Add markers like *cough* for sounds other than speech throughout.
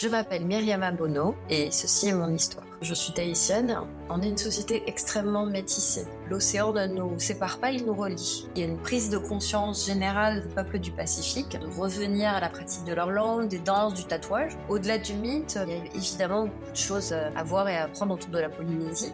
Je m'appelle Myriam Abono et ceci est mon histoire. Je suis tahitienne. On est une société extrêmement métissée. L'océan ne nous sépare pas, il nous relie. Il y a une prise de conscience générale des peuples du Pacifique, de revenir à la pratique de leur langue, des danses, du tatouage. Au-delà du mythe, il y a évidemment beaucoup de choses à voir et à apprendre autour de la Polynésie.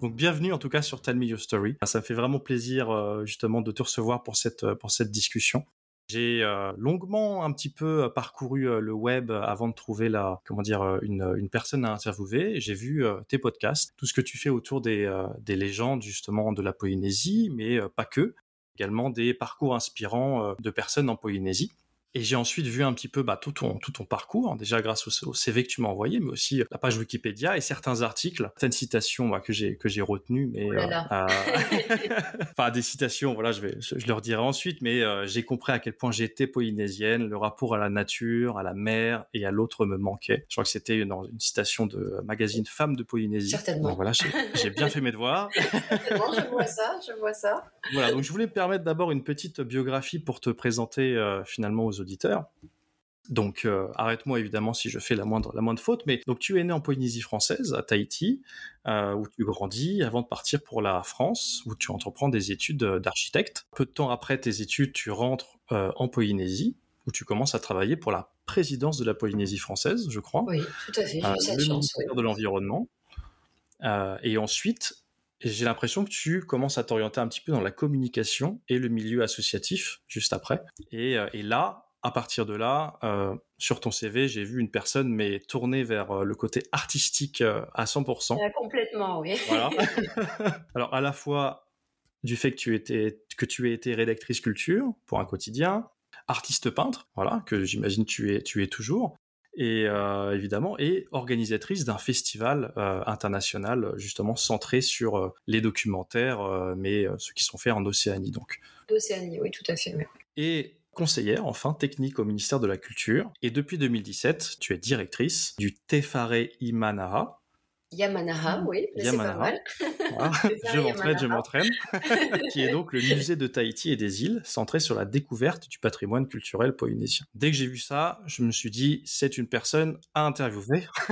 Donc bienvenue en tout cas sur Tell Me Your Story. Ça fait vraiment plaisir euh, justement de te recevoir pour cette, pour cette discussion. J'ai euh, longuement un petit peu euh, parcouru euh, le web avant de trouver la, comment dire, une, personne à interviewer. J'ai vu tes podcasts, tout ce que tu fais autour des, des légendes justement de la Polynésie, mais pas que. Également des parcours inspirants de personnes en Polynésie. Et j'ai ensuite vu un petit peu bah, tout, ton, tout ton parcours, déjà grâce au, CV que tu m'as envoyé, mais aussi la page Wikipédia et certains articles, certaines citations bah, que j'ai que j'ai retenues, mais oh euh, euh, *laughs* *laughs* enfin des citations, voilà, je vais je, leur dirai ensuite, mais euh, j'ai compris à quel point j'étais polynésienne, le rapport à la nature, à la mer et à l'autre me manquait. Je crois que c'était une, une citation de magazine Femmes de Polynésie. Certainement. Donc voilà, j'ai bien fait mes devoirs. *laughs* Certainement, je vois ça, je vois ça. Voilà, donc je voulais me permettre d'abord une petite biographie pour te présenter finalement aux auditeurs. Donc, euh, arrête-moi évidemment si je fais la moindre, la moindre faute. Mais donc, tu es né en Polynésie française, à Tahiti, euh, où tu grandis avant de partir pour la France, où tu entreprends des études d'architecte. Peu de temps après tes études, tu rentres euh, en Polynésie, où tu commences à travailler pour la présidence de la Polynésie française, je crois. Oui, tout à fait. le ministère de l'environnement. et ensuite, j'ai l'impression que tu commences à t'orienter un petit peu dans la communication et le milieu associatif juste après. Et, et là, à partir de là, euh, sur ton CV, j'ai vu une personne mais tournée vers euh, le côté artistique euh, à 100%. complètement, oui. Voilà. *laughs* *laughs* Alors à la fois du fait que tu étais que tu aies été rédactrice culture pour un quotidien, artiste peintre, voilà, que j'imagine tu es tu es toujours, et évidemment et organisatrice d'un festival international justement centré sur les documentaires, mais ceux qui sont faits en Océanie donc. D'Océanie, oui, tout à fait. Et conseillère enfin technique au ministère de la Culture. Et depuis 2017, tu es directrice du Tefare Imanara. Yamanaha, oui, Yamanaha. je m'entraîne, je m'entraîne. qui est donc le musée de Tahiti et des îles, centré sur la découverte du patrimoine culturel polynésien. Dès que j'ai vu ça, je me suis dit, c'est une personne à interviewer. *laughs*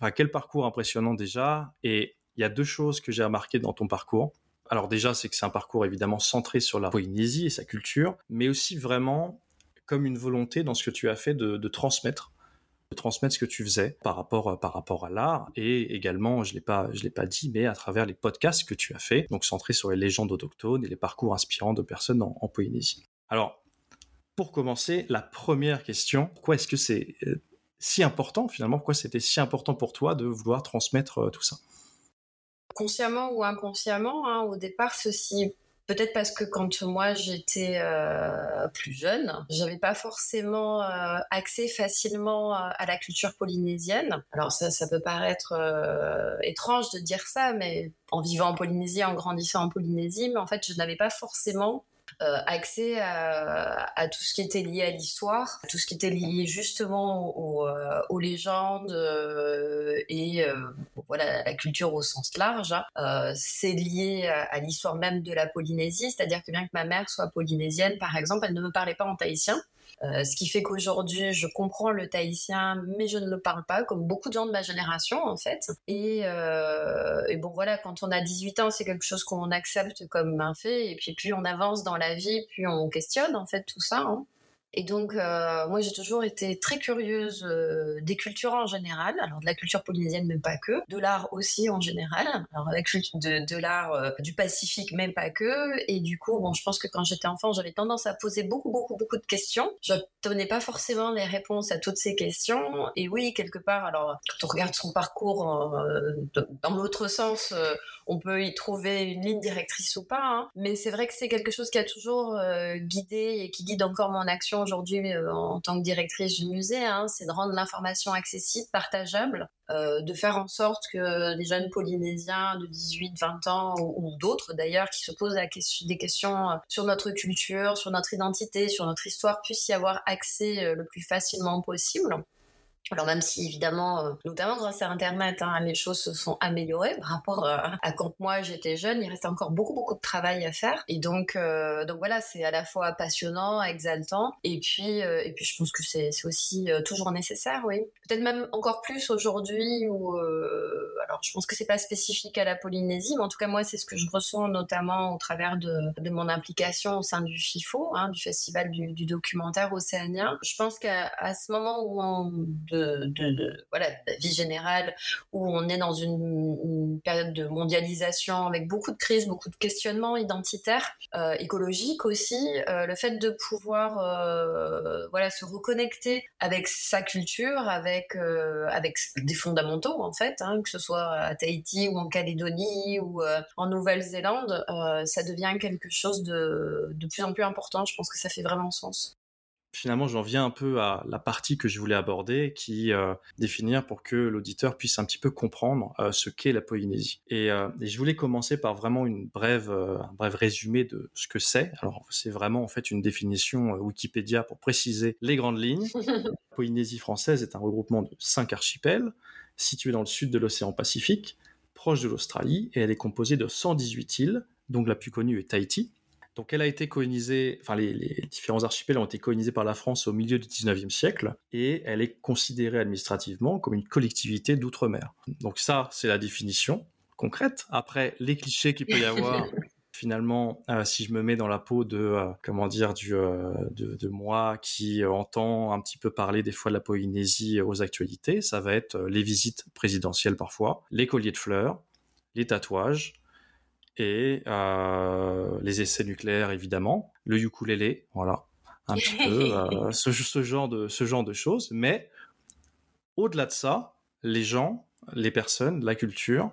enfin, quel parcours impressionnant déjà. Et il y a deux choses que j'ai remarquées dans ton parcours. Alors déjà, c'est que c'est un parcours évidemment centré sur la Polynésie et sa culture, mais aussi vraiment comme une volonté dans ce que tu as fait de, transmettre de transmettre ce que tu faisais par rapport par rapport à l'art et également je l'ai pas je l'ai pas dit mais à travers les podcasts que tu as fait donc centrés sur les légendes autochtones et les parcours inspirants de personnes en, en Polynésie. Alors pour commencer la première question pourquoi est-ce que c'est euh, si important finalement pourquoi c'était si important pour toi de vouloir transmettre euh, tout ça? Consciemment ou inconsciemment, hein, au départ, ceci Peut-être parce que quand moi j'étais euh, plus jeune, j'avais pas forcément euh, accès facilement euh, à la culture polynésienne. Alors ça, ça peut paraître étrange de dire ça, mais en vivant en Polynésie, en grandissant en Polynésie, mais en fait je n'avais pas forcément euh, accès à, tout ce qui était lié à l'histoire, tout ce qui était lié justement euh, aux, légendes euh, et voilà la culture au sens large. Hein. c'est lié à, l'histoire même de la Polynésie, c'est-à-dire que bien que ma mère soit polynésienne, par exemple, elle ne me parlait pas en tahitien. Euh, ce qui fait qu'aujourd'hui, je comprends le tahitien, mais je ne le parle pas, comme beaucoup de gens de ma génération, en fait. Et, euh, et bon, voilà, quand on a 18 ans, c'est quelque chose qu'on accepte comme un fait. Et puis, plus on avance dans la vie, plus on questionne, en fait, tout ça. Hein. Et donc, euh, moi, j'ai toujours été très curieuse euh, des cultures en général, alors de la culture polynésienne, mais pas que, de l'art aussi en général, alors de, l'art euh, du Pacifique, même pas que. Et du coup, bon, je pense que quand j'étais enfant, j'avais tendance à poser beaucoup, beaucoup, beaucoup de questions. Je donnais pas forcément les réponses à toutes ces questions. Et oui, quelque part, alors, quand on regarde son parcours dans l'autre sens, on peut y trouver une ligne directrice ou pas. Hein. Mais c'est vrai que c'est quelque chose qui a toujours guidé et qui guide encore mon action aujourd'hui euh, en tant que directrice du musée, hein, c'est de rendre l'information accessible, partageable, euh, de faire en sorte que les jeunes Polynésiens de 18, 20 ans ou, d'autres d'ailleurs qui se posent des questions euh, sur notre culture, sur notre identité, sur notre histoire puissent y avoir accès le plus facilement possible. Alors même si évidemment, euh, notamment grâce à Internet, hein, les choses se sont améliorées par rapport euh, à quand moi j'étais jeune, il reste encore beaucoup beaucoup de travail à faire. Et donc euh, donc voilà, c'est à la fois passionnant, exaltant, et puis et puis je pense que c'est aussi toujours nécessaire, oui. Peut-être même encore plus aujourd'hui où alors je pense que c'est pas spécifique à la Polynésie, mais en tout cas moi c'est ce que je ressens notamment au travers de, de mon implication au sein du FIFO, hein, du Festival du, du documentaire océanien. Je pense qu'à ce moment où on de, voilà, la vie générale, où on est dans une, période de mondialisation avec beaucoup de crises, beaucoup de questionnements identitaires, euh, écologiques aussi. Euh, le fait de pouvoir euh, voilà, se reconnecter avec sa culture, avec, avec des fondamentaux en fait, hein, que ce soit à Tahiti ou en Calédonie ou en Nouvelle-Zélande, ça devient quelque chose de, de plus en plus important. Je pense que ça fait vraiment sens finalement, j'en viens un peu à la partie que je voulais aborder, qui euh, définir pour que l'auditeur puisse un petit peu comprendre euh, ce qu'est la Polynésie. Euh, et, je voulais commencer par vraiment une brève, un bref résumé de ce que c'est. Alors, c'est vraiment en fait une définition Wikipédia pour préciser les grandes lignes. *laughs* la Polynésie française est un regroupement de cinq archipels situés dans le sud de l'océan Pacifique, proche de l'Australie, et elle est composée de 118 îles, dont la plus connue est Tahiti, donc elle a été colonisée, enfin les, différents archipels ont été colonisés par la France au milieu du 19e siècle et elle est considérée administrativement comme une collectivité d'outre-mer. Donc ça, c'est la définition concrète. Après, les clichés qu'il peut y avoir, *laughs* finalement, euh, si je me mets dans la peau de, euh, comment dire, du, euh, de, moi qui entend un petit peu parler des fois de la Polynésie aux actualités, ça va être les visites présidentielles parfois, les colliers de fleurs, les tatouages, et euh, les essais nucléaires évidemment, le ukulélé, voilà, un petit peu *laughs* euh, ce, genre de ce genre de choses. Mais au-delà de ça, les gens, les personnes, la culture,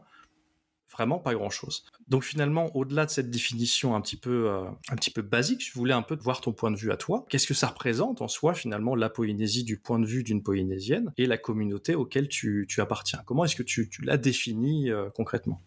vraiment pas grand-chose. Donc finalement, au-delà de cette définition un petit peu euh, un petit peu basique, je voulais un peu voir ton point de vue à toi. Qu'est-ce que ça représente en soi finalement la Polynésie du point de vue d'une Polynésienne et la communauté auquel tu, appartiens? Comment est-ce que tu, tu la définis concrètement?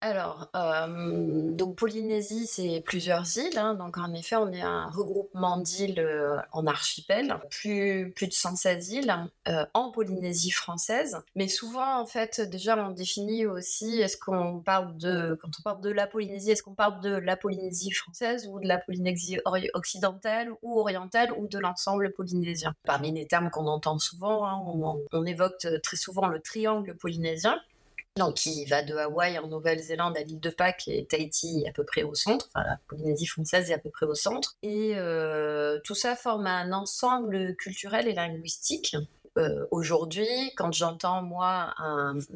Alors, euh, donc Polynésie, c'est plusieurs îles. Hein. donc, en effet, on est un regroupement d'îles euh, en archipel, plus, plus de 116 îles euh, en Polynésie française. Mais souvent, en fait, déjà, on définit aussi est-ce qu'on parle de, quand on parle de la Polynésie, est-ce qu'on parle de la Polynésie française ou de la Polynésie occidentale ou orientale ou de l'ensemble polynésien? Parmi les termes qu'on entend souvent, hein, on évoque très souvent le triangle polynésien donc qui va de Hawaï en Nouvelle-Zélande à l'île de Pâques et Tahiti à peu près au centre, enfin la Polynésie française est à peu près au centre. Et euh, tout ça forme un ensemble culturel et linguistique. Euh, aujourd'hui, quand j'entends moi,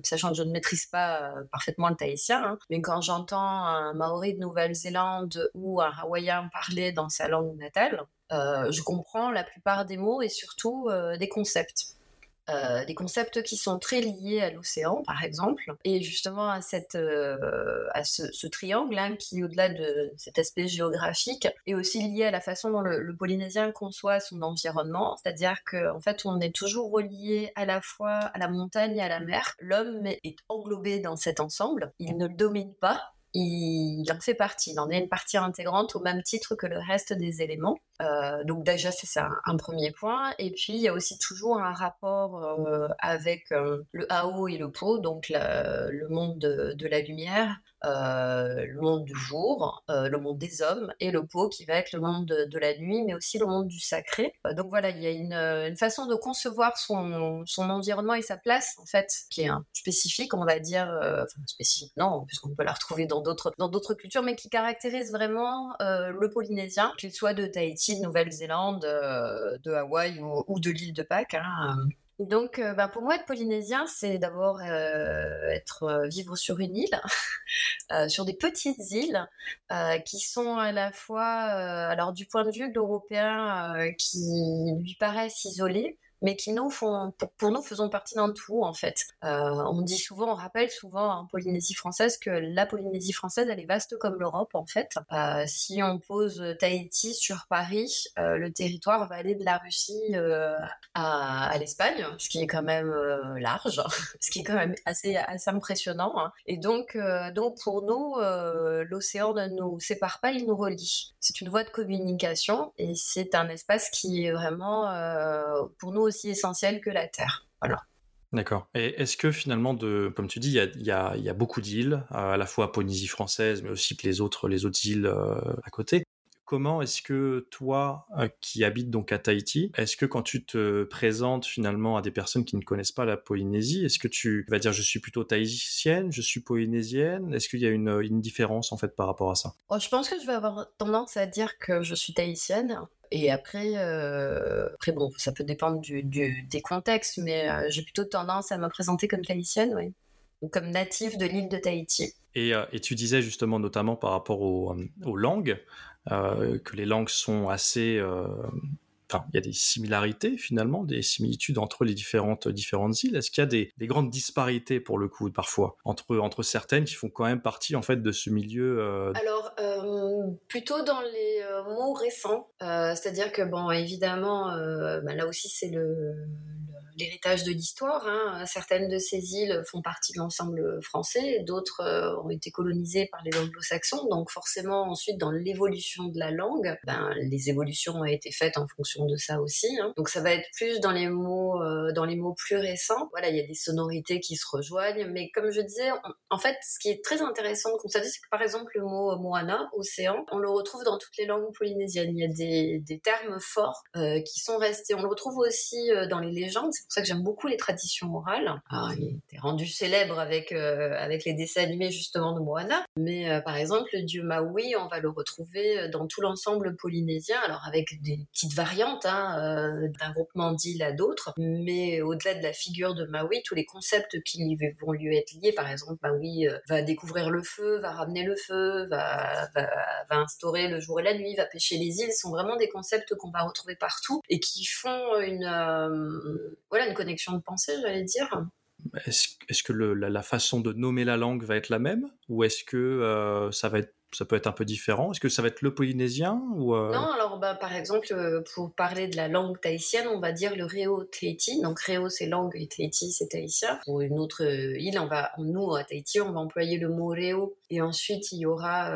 sachant que je ne maîtrise pas euh, parfaitement le tahitien, hein, mais quand j'entends un Maori de Nouvelle-Zélande ou un Hawaïen parler dans sa langue natale, je comprends la plupart des mots et surtout des concepts. Euh, des concepts qui sont très liés à l'océan, par exemple, et justement à, cette, euh, à ce, triangle qui, au-delà de cet aspect géographique, est aussi lié à la façon dont le, Polynésien conçoit son environnement, c'est-à-dire qu'en en fait, on est toujours relié à la fois à la montagne et à la mer. L'homme est englobé dans cet ensemble, il ne le domine pas, il en fait partie, il en est une partie intégrante au même titre que le reste des éléments. Euh, donc déjà c'est ça un premier point. Et puis il y a aussi toujours un rapport euh, avec euh, le Hao et le Po, donc le monde de, la lumière, le monde du jour, le monde des hommes, et le Po qui va être le monde de, la nuit, mais aussi le monde du sacré. donc voilà, il y a une, façon de concevoir son, environnement et sa place en fait qui est spécifique, on va dire, enfin spécifique non, puisqu'on peut la retrouver dans d'autres cultures, mais qui caractérise vraiment le polynésien, qu'il soit de Tahiti de Nouvelle-Zélande, euh, de Hawaï ou, de l'île de Pâques. Hein. Donc, euh, bah, pour moi, être polynésien, c'est d'abord euh, être vivre sur une île, *laughs* sur des petites îles qui sont à la fois, alors du point de vue de l'européen, qui lui paraissent isolées, mais qui nous font, pour, nous, faisons partie d'un tout en fait. Euh, on dit souvent, on rappelle souvent en Polynésie française que la Polynésie française, elle est vaste comme l'Europe en fait. Euh, si on pose Tahiti sur Paris, euh, le territoire va aller de la Russie à, l'Espagne, ce qui est quand même large, *laughs* ce qui est quand même assez, assez impressionnant. Hein. Et donc, donc pour nous, l'océan ne nous sépare pas, il nous relie. C'est une voie de communication et c'est un espace qui est vraiment pour nous aussi essentiel que la terre. Voilà. D'accord. Et est-ce que finalement, de, comme tu dis, il y a, beaucoup d'îles, à la fois Polynésie française, mais aussi les autres, les autres îles à côté comment est-ce que toi, euh, qui habites donc à Tahiti, est-ce que quand tu te présentes finalement à des personnes qui ne connaissent pas la Polynésie, est-ce que tu vas dire je suis plutôt tahitienne, je suis polynésienne Est-ce qu'il y a une, différence en fait par rapport à ça? Oh, Je pense que je vais avoir tendance à dire que je suis tahitienne. Et après, euh, après bon, ça peut dépendre du, des contextes, mais euh, j'ai plutôt tendance à me présenter comme tahitienne, oui. Ou comme native de l'île de Tahiti. Et, et, tu disais justement notamment par rapport aux langues, que les langues sont assez euh, Enfin, il y a des similarités finalement, des similitudes entre les différentes, différentes îles. Est-ce qu'il y a des, grandes disparités pour le coup parfois entre, entre certaines qui font quand même partie en fait de ce milieu euh? Alors plutôt dans les mots récents, c'est-à-dire que bon évidemment bah, là aussi c'est le, l'héritage de l'histoire. Hein. Certaines de ces îles font partie de l'ensemble français, d'autres euh, ont été colonisées par les anglo-saxons. Donc forcément, ensuite, dans l'évolution de la langue, ben, les évolutions ont été faites en fonction de ça aussi. Hein. Donc ça va être plus dans les mots, euh, dans les mots plus récents. Voilà, il y a des sonorités qui se rejoignent, mais comme je disais, en fait, ce qui est très intéressant de constater, c'est que par exemple le mot moana, océan, on le retrouve dans toutes les langues polynésiennes. Il y a des, des termes forts euh, qui sont restés. On le retrouve aussi dans les légendes c'est pour ça que j'aime beaucoup les traditions orales. Ah, il était rendu célèbre avec, euh, avec les dessins animés justement de Moana. Mais euh, par exemple, le dieu Maui, on va le retrouver euh, dans tout l'ensemble polynésien, alors avec des petites variantes hein, d'un groupement d'îles à d'autres. Mais au-delà de la figure de Maui, tous les concepts qui vont lui être liés, par exemple, Maui va découvrir le feu, va ramener le feu, va, instaurer le jour et la nuit, va pêcher les îles, sont vraiment des concepts qu'on va retrouver partout et qui font une voilà, une connexion de pensée, j'allais dire. Est-ce que la, façon de nommer la langue va être la même? Ou est-ce que euh, ça va être ça peut être un peu différent Est-ce que ça va être le polynésien ou euh? Non, alors bah, par exemple, euh, pour parler de la langue tahitienne, on va dire le Réo Tahiti. Donc Réo c'est langue et Tahiti c'est tahitien. Pour une autre île, on va, nous à Tahiti, on va employer le mot Réo. Et ensuite, il y aura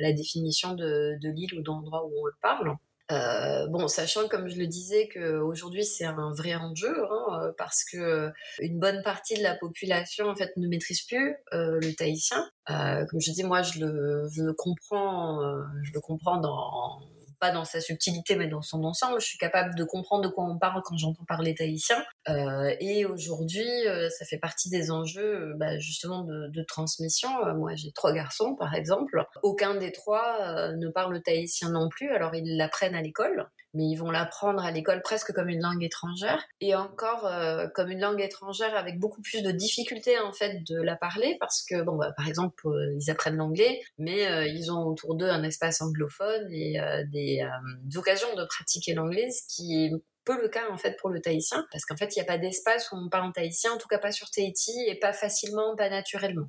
la définition de, de l'île ou d'endroit où on le parle. Euh, bon, sachant comme je le disais qu'aujourd'hui c'est un vrai enjeu hein, euh, parce que une bonne partie de la population en fait ne maîtrise plus euh, le tahitien. comme je dis, moi je le, je le comprends, je le comprends dans pas dans sa subtilité, mais dans son ensemble. Je suis capable de comprendre de quoi on parle quand j'entends parler tahitien. Euh, et aujourd'hui, euh, ça fait partie des enjeux, euh, bah, justement, de, transmission. Euh, moi, j'ai trois garçons, par exemple. Aucun des trois ne parle tahitien non plus. Alors, ils l'apprennent à l'école mais ils vont l'apprendre à l'école presque comme une langue étrangère. Et encore euh, comme une langue étrangère avec beaucoup plus de difficultés en fait de la parler parce que bon bah, par exemple euh, ils apprennent l'anglais mais euh, ils ont autour d'eux un espace anglophone et des, occasions de pratiquer l'anglais ce qui est peu le cas en fait pour le tahitien. Parce qu'en fait il n'y a pas d'espace où on parle en tahitien en tout cas pas sur Tahiti et pas facilement pas naturellement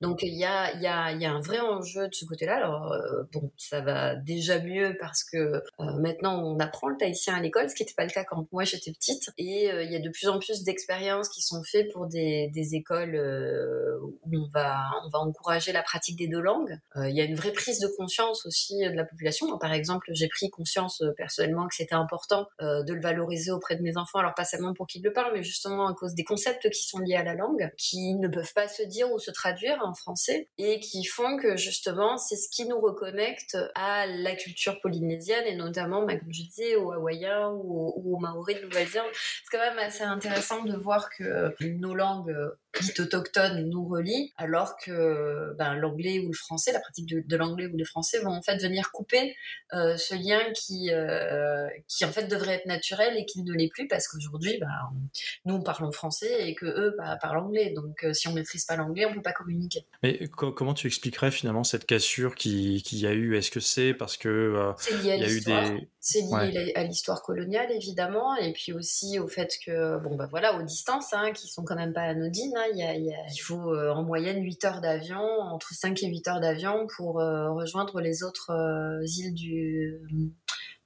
donc il y a, y, a, y a, un vrai enjeu de ce côté-là. Alors euh, bon, ça va déjà mieux parce que euh, maintenant on apprend le tahitien à l'école, ce qui n'était pas le cas quand moi j'étais petite. Et euh, il y a de plus en plus d'expériences qui sont faites pour des, des écoles où on va, on va encourager la pratique des deux langues. Il y a une vraie prise de conscience aussi de la population. par exemple, j'ai pris conscience personnellement que c'était important de le valoriser auprès de mes enfants. Alors pas seulement pour qu'ils le parlent, mais justement à cause des concepts qui sont liés à la langue, qui ne peuvent pas se dire ou se traduire en français et qui font que justement c'est ce qui nous reconnecte à la culture polynésienne et notamment, bah, comme je disais, aux Hawaïens ou aux, Maoris de Nouvelle-Zélande. C'est quand même assez intéressant de voir que nos langues dites autochtones nous relient alors que ben, l'anglais ou le français, la pratique de, l'anglais ou le français vont en fait venir couper euh, ce lien qui, euh, qui en fait devrait être naturel et qui ne l'est plus parce qu'aujourd'hui, ben, nous parlons français et que eux bah, parlent anglais. Donc euh, si on maîtrise pas l'anglais, on peut pas communiquer. Mais comment tu expliquerais finalement cette cassure qui, qui y a eu? Est-ce que c'est parce que c'est lié à l'histoire C'est lié à l'histoire coloniale évidemment, et puis aussi au fait que bon bah voilà aux distances hein, qui sont quand même pas anodines. Hein, il, faut euh, en moyenne 8 heures d'avion, entre 5 et 8 heures d'avion pour euh, rejoindre les autres îles du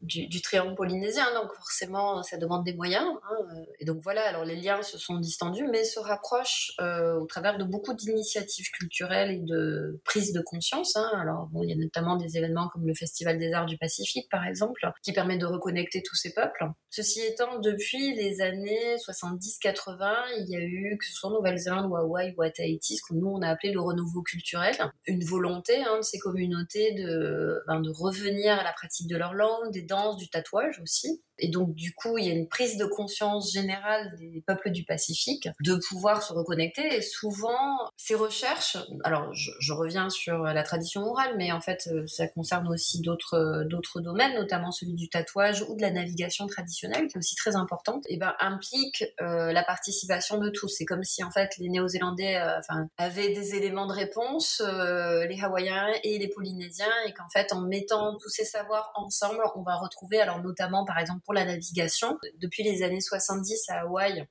du, triangle polynésien, donc forcément ça demande des moyens. Hein, et donc voilà, alors les liens se sont distendus, mais se rapprochent au travers de beaucoup d'initiatives culturelles et de prise de conscience. Hein. Alors bon, il y a notamment des événements comme le Festival des Arts du Pacifique, par exemple, qui permet de reconnecter tous ces peuples. Ceci étant, depuis les années 70-80, il y a eu, que ce soit en Nouvelle-Zélande ou Hawaï ou à Tahiti, ce que nous on a appelé le renouveau culturel, une volonté hein, de ces communautés de, ben, de revenir à la pratique de leur langue, du tatouage aussi. Et donc, du coup, il y a une prise de conscience générale des peuples du Pacifique de pouvoir se reconnecter. Et souvent, ces recherches, alors je, reviens sur la tradition orale, mais en fait, euh, ça concerne aussi d'autres d'autres domaines, notamment celui du tatouage ou de la navigation traditionnelle, qui est aussi très importante. Et ben, implique euh, la participation de tous. C'est comme si en fait les Néo-Zélandais, euh, avaient des éléments de réponse, les Hawaïens et les Polynésiens, et qu'en fait, en mettant tous ces savoirs ensemble, on va retrouver, alors notamment par exemple pour la navigation. Depuis les années 70 à Hawaï,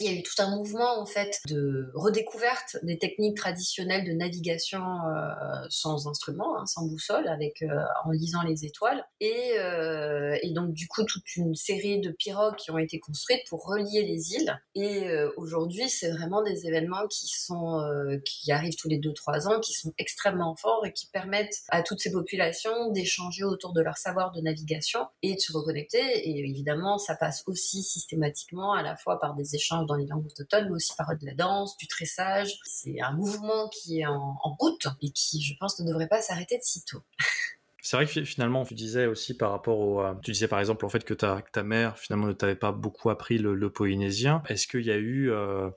il y a eu tout un mouvement en fait de redécouverte des techniques traditionnelles de navigation euh, sans instrument, hein, sans boussole, avec euh, en lisant les étoiles, et, euh, et, donc du coup toute une série de pirogues qui ont été construites pour relier les îles. Et aujourd'hui, c'est vraiment des événements qui sont qui arrivent tous les 2-3 ans, qui sont extrêmement forts et qui permettent à toutes ces populations d'échanger autour de leur savoir de navigation et de se reconnecter. Et évidemment, ça passe aussi systématiquement à la fois par des échanges dans les langues autochtones, mais aussi par de la danse, du tressage. C'est un mouvement qui est en, route et qui, je pense, ne devrait pas s'arrêter de sitôt. C'est vrai que finalement, tu disais aussi par rapport au, euh, tu disais par exemple en fait que ta, ta mère finalement ne t'avait pas beaucoup appris le, polynésien. Est-ce qu'il y a eu euh,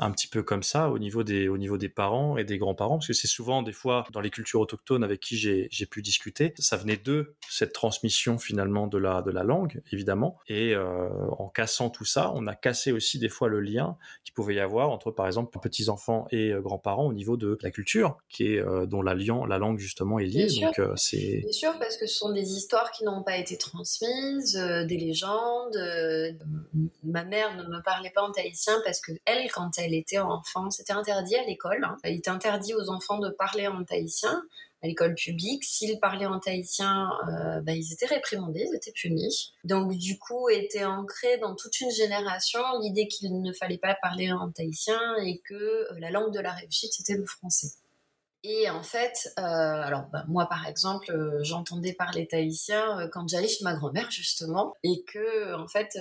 un petit peu comme ça au niveau des, au niveau des parents et des grands-parents, parce que c'est souvent des fois dans les cultures autochtones avec qui j'ai pu discuter, ça venait de cette transmission finalement de la, de la langue, évidemment, et euh, en cassant tout ça, on a cassé aussi des fois le lien qu'il pouvait y avoir entre par exemple petits-enfants et euh, grands-parents au niveau de la culture, qui est, euh, dont la, lien, la langue justement est liée. Bien donc c'est... Bien sûr, parce que ce sont des histoires qui n'ont pas été transmises, des légendes. ma mère ne me parlait pas en tahitien parce que elle, quand elle était enfant. C'était interdit à l'école. Hein. Il était interdit aux enfants de parler en tahitien à l'école publique. S'ils parlaient en tahitien, euh, bah, ils étaient réprimandés, ils étaient punis. Donc du coup, était ancré dans toute une génération l'idée qu'il ne fallait pas parler en tahitien et que euh, la langue de la réussite, c'était le français. Et en fait, euh, alors bah, moi par exemple, euh, j'entendais parler tahitien euh, quand j'allais chez ma grand-mère justement, et que en fait,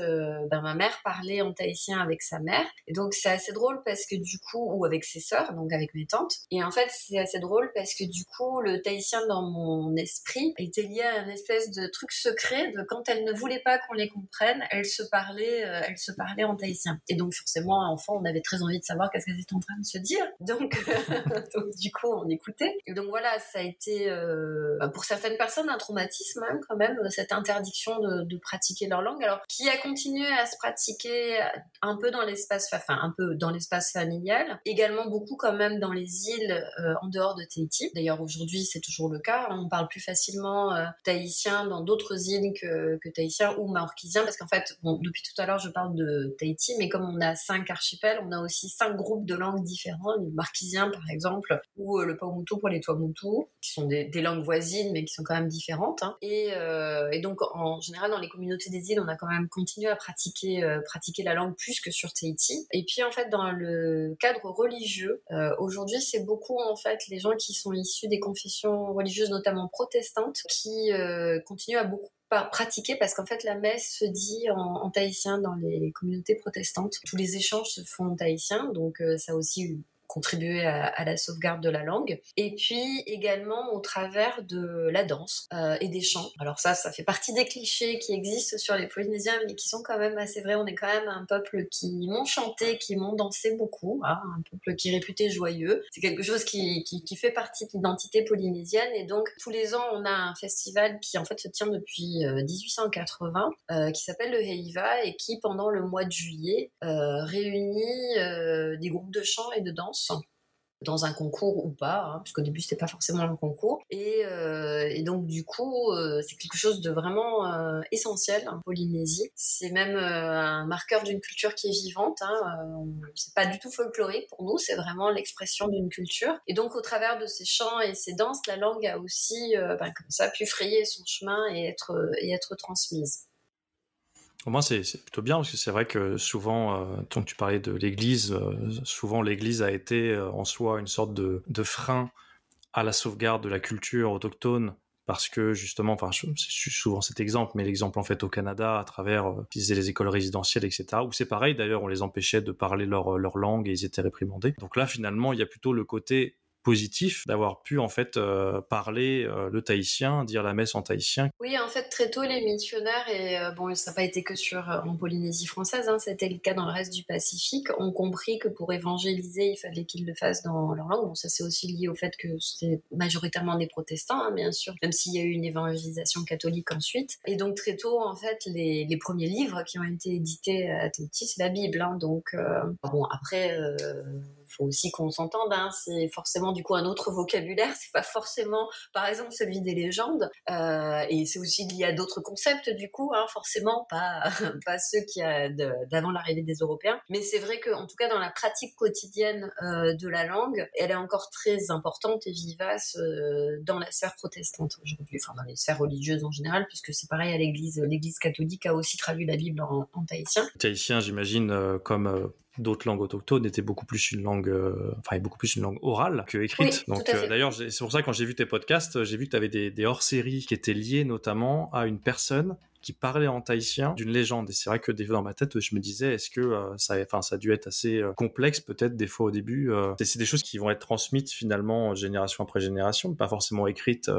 bah, ma mère parlait en tahitien avec sa mère. Et donc c'est assez drôle parce que du coup, ou avec ses sœurs, donc avec mes tantes. Et en fait, c'est assez drôle parce que du coup, le tahitien dans mon esprit était lié à une espèce de truc secret de quand elle ne voulait pas qu'on les comprenne, elle se parlait, elle se parlait en tahitien. Et donc forcément, enfant, on avait très envie de savoir qu'est-ce qu'elle était en train de se dire. Donc, *laughs* donc du coup, on écouter. Donc voilà, ça a été euh, bah, pour certaines personnes un traumatisme hein, quand même, cette interdiction de, pratiquer leur langue. Alors qui a continué à se pratiquer un peu dans l'espace, enfin un peu dans l'espace familial, également beaucoup quand même dans les îles euh, en dehors de Tahiti. D'ailleurs aujourd'hui c'est toujours le cas, on parle plus facilement euh, tahitien dans d'autres îles que, que tahitien ou maorquisien parce qu'en fait, depuis tout à l'heure je parle de Tahiti, mais comme on a cinq archipels, on a aussi cinq groupes de langues différents, le marquisien par exemple, ou le Pour les Tuamotu, qui sont des, langues voisines mais qui sont quand même différentes. Hein. Euh, et, donc en général dans les communautés des îles, on a quand même continué à pratiquer, euh, pratiquer la langue plus que sur Tahiti. Et puis en fait dans le cadre religieux, euh, aujourd'hui c'est beaucoup en fait les gens qui sont issus des confessions religieuses, notamment protestantes, qui continuent à beaucoup pratiquer parce qu'en fait la messe se dit en, en, tahitien dans les communautés protestantes. Tous les échanges se font en tahitien, donc ça a aussi contribuer à, la sauvegarde de la langue. Et puis également au travers de la danse euh, et des chants. Alors ça, ça fait partie des clichés qui existent sur les Polynésiens, mais qui sont quand même assez vrais. On est quand même un peuple qui m'ont chanté, qui m'ont dansé beaucoup, hein, un peuple qui est réputé joyeux. C'est quelque chose qui, qui, fait partie de l'identité polynésienne. Et donc tous les ans, on a un festival qui en fait se tient depuis 1880, euh, euh, qui s'appelle le Heiva et qui pendant le mois de juillet réunit des groupes de chants et de danse dans un concours ou pas, hein, puisqu'au début c'était pas forcément un concours. Et, et donc du coup, c'est quelque chose de vraiment essentiel en Polynésie. C'est même un marqueur d'une culture qui est vivante. Hein, c'est pas du tout folklorique pour nous, c'est vraiment l'expression d'une culture. Et donc au travers de ces chants et ces danses, la langue a aussi, ben, comme ça, pu frayer son chemin et être et être transmise. Au moins, c'est plutôt bien parce que c'est vrai que souvent, euh, tant que tu parlais de l'Église, euh, souvent l'Église a été euh, en soi une sorte de, frein à la sauvegarde de la culture autochtone parce que justement, enfin, c'est souvent cet exemple, mais l'exemple en fait au Canada à travers euh, les écoles résidentielles, etc. Où c'est pareil, d'ailleurs, on les empêchait de parler leur, leur langue et ils étaient réprimandés. Donc là, finalement, il y a plutôt le côté positif d'avoir pu en fait euh, parler euh, le tahitien, dire la messe en tahitien. Oui, en fait très tôt les missionnaires et euh, bon ça n'a pas été que sur en Polynésie française, hein, c'était le cas dans le reste du Pacifique, ont compris que pour évangéliser il fallait qu'ils le fassent dans leur langue. Bon ça c'est aussi lié au fait que c'était majoritairement des protestants hein, bien sûr, même s'il y a eu une évangélisation catholique ensuite. Et donc très tôt en fait les, premiers livres qui ont été édités à Tahiti c'est la Bible. Hein, donc bon après faut aussi qu'on s'entende. Hein. C'est forcément du coup un autre vocabulaire. C'est pas forcément, par exemple, celui des légendes. Euh, et c'est aussi lié à d'autres concepts du coup. Hein, forcément, pas *laughs* pas ceux qui d'avant l'arrivée des Européens. Mais c'est vrai que, en tout cas, dans la pratique quotidienne euh, de la langue, elle est encore très importante et vivace euh, dans la sphère protestante aujourd'hui, enfin dans les sphères religieuses en général, puisque c'est pareil à l'Église. L'Église catholique a aussi traduit la Bible en, en tahitien. Tahitien, j'imagine, comme d'autres langues autochtones étaient beaucoup plus une langue, euh, enfin, beaucoup plus une langue orale que écrite. Donc, euh, d'ailleurs, c'est pour ça quand j'ai vu tes podcasts, j'ai vu que tu avais des, hors-séries qui étaient liées notamment à une personne qui parlait en tahitien d'une légende. Et c'est vrai que dans ma tête, je me disais, est-ce que euh, ça, enfin, ça a dû être assez complexe peut-être des fois au début. c'est des choses qui vont être transmises finalement génération après génération, pas forcément écrites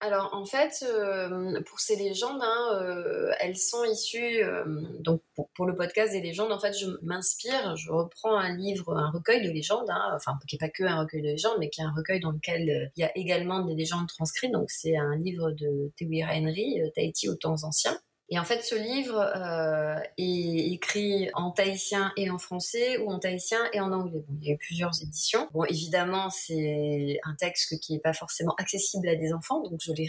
alors en fait, euh, pour ces légendes, hein, euh, elles sont issues. Euh, donc pour, le podcast des légendes, en fait, je m'inspire, je reprends un livre, un recueil de légendes, hein, enfin qui n'est pas que un recueil de légendes, mais qui est un recueil dans lequel il y a également des légendes transcrites. Donc c'est un livre de Tewira Henry, Tahiti aux temps anciens. Et en fait, ce livre euh, est écrit en tahitien et en français ou en tahitien et en anglais. Bon, il y a eu plusieurs éditions. Bon, évidemment, c'est un texte qui n'est pas forcément accessible à des enfants, donc je l'ai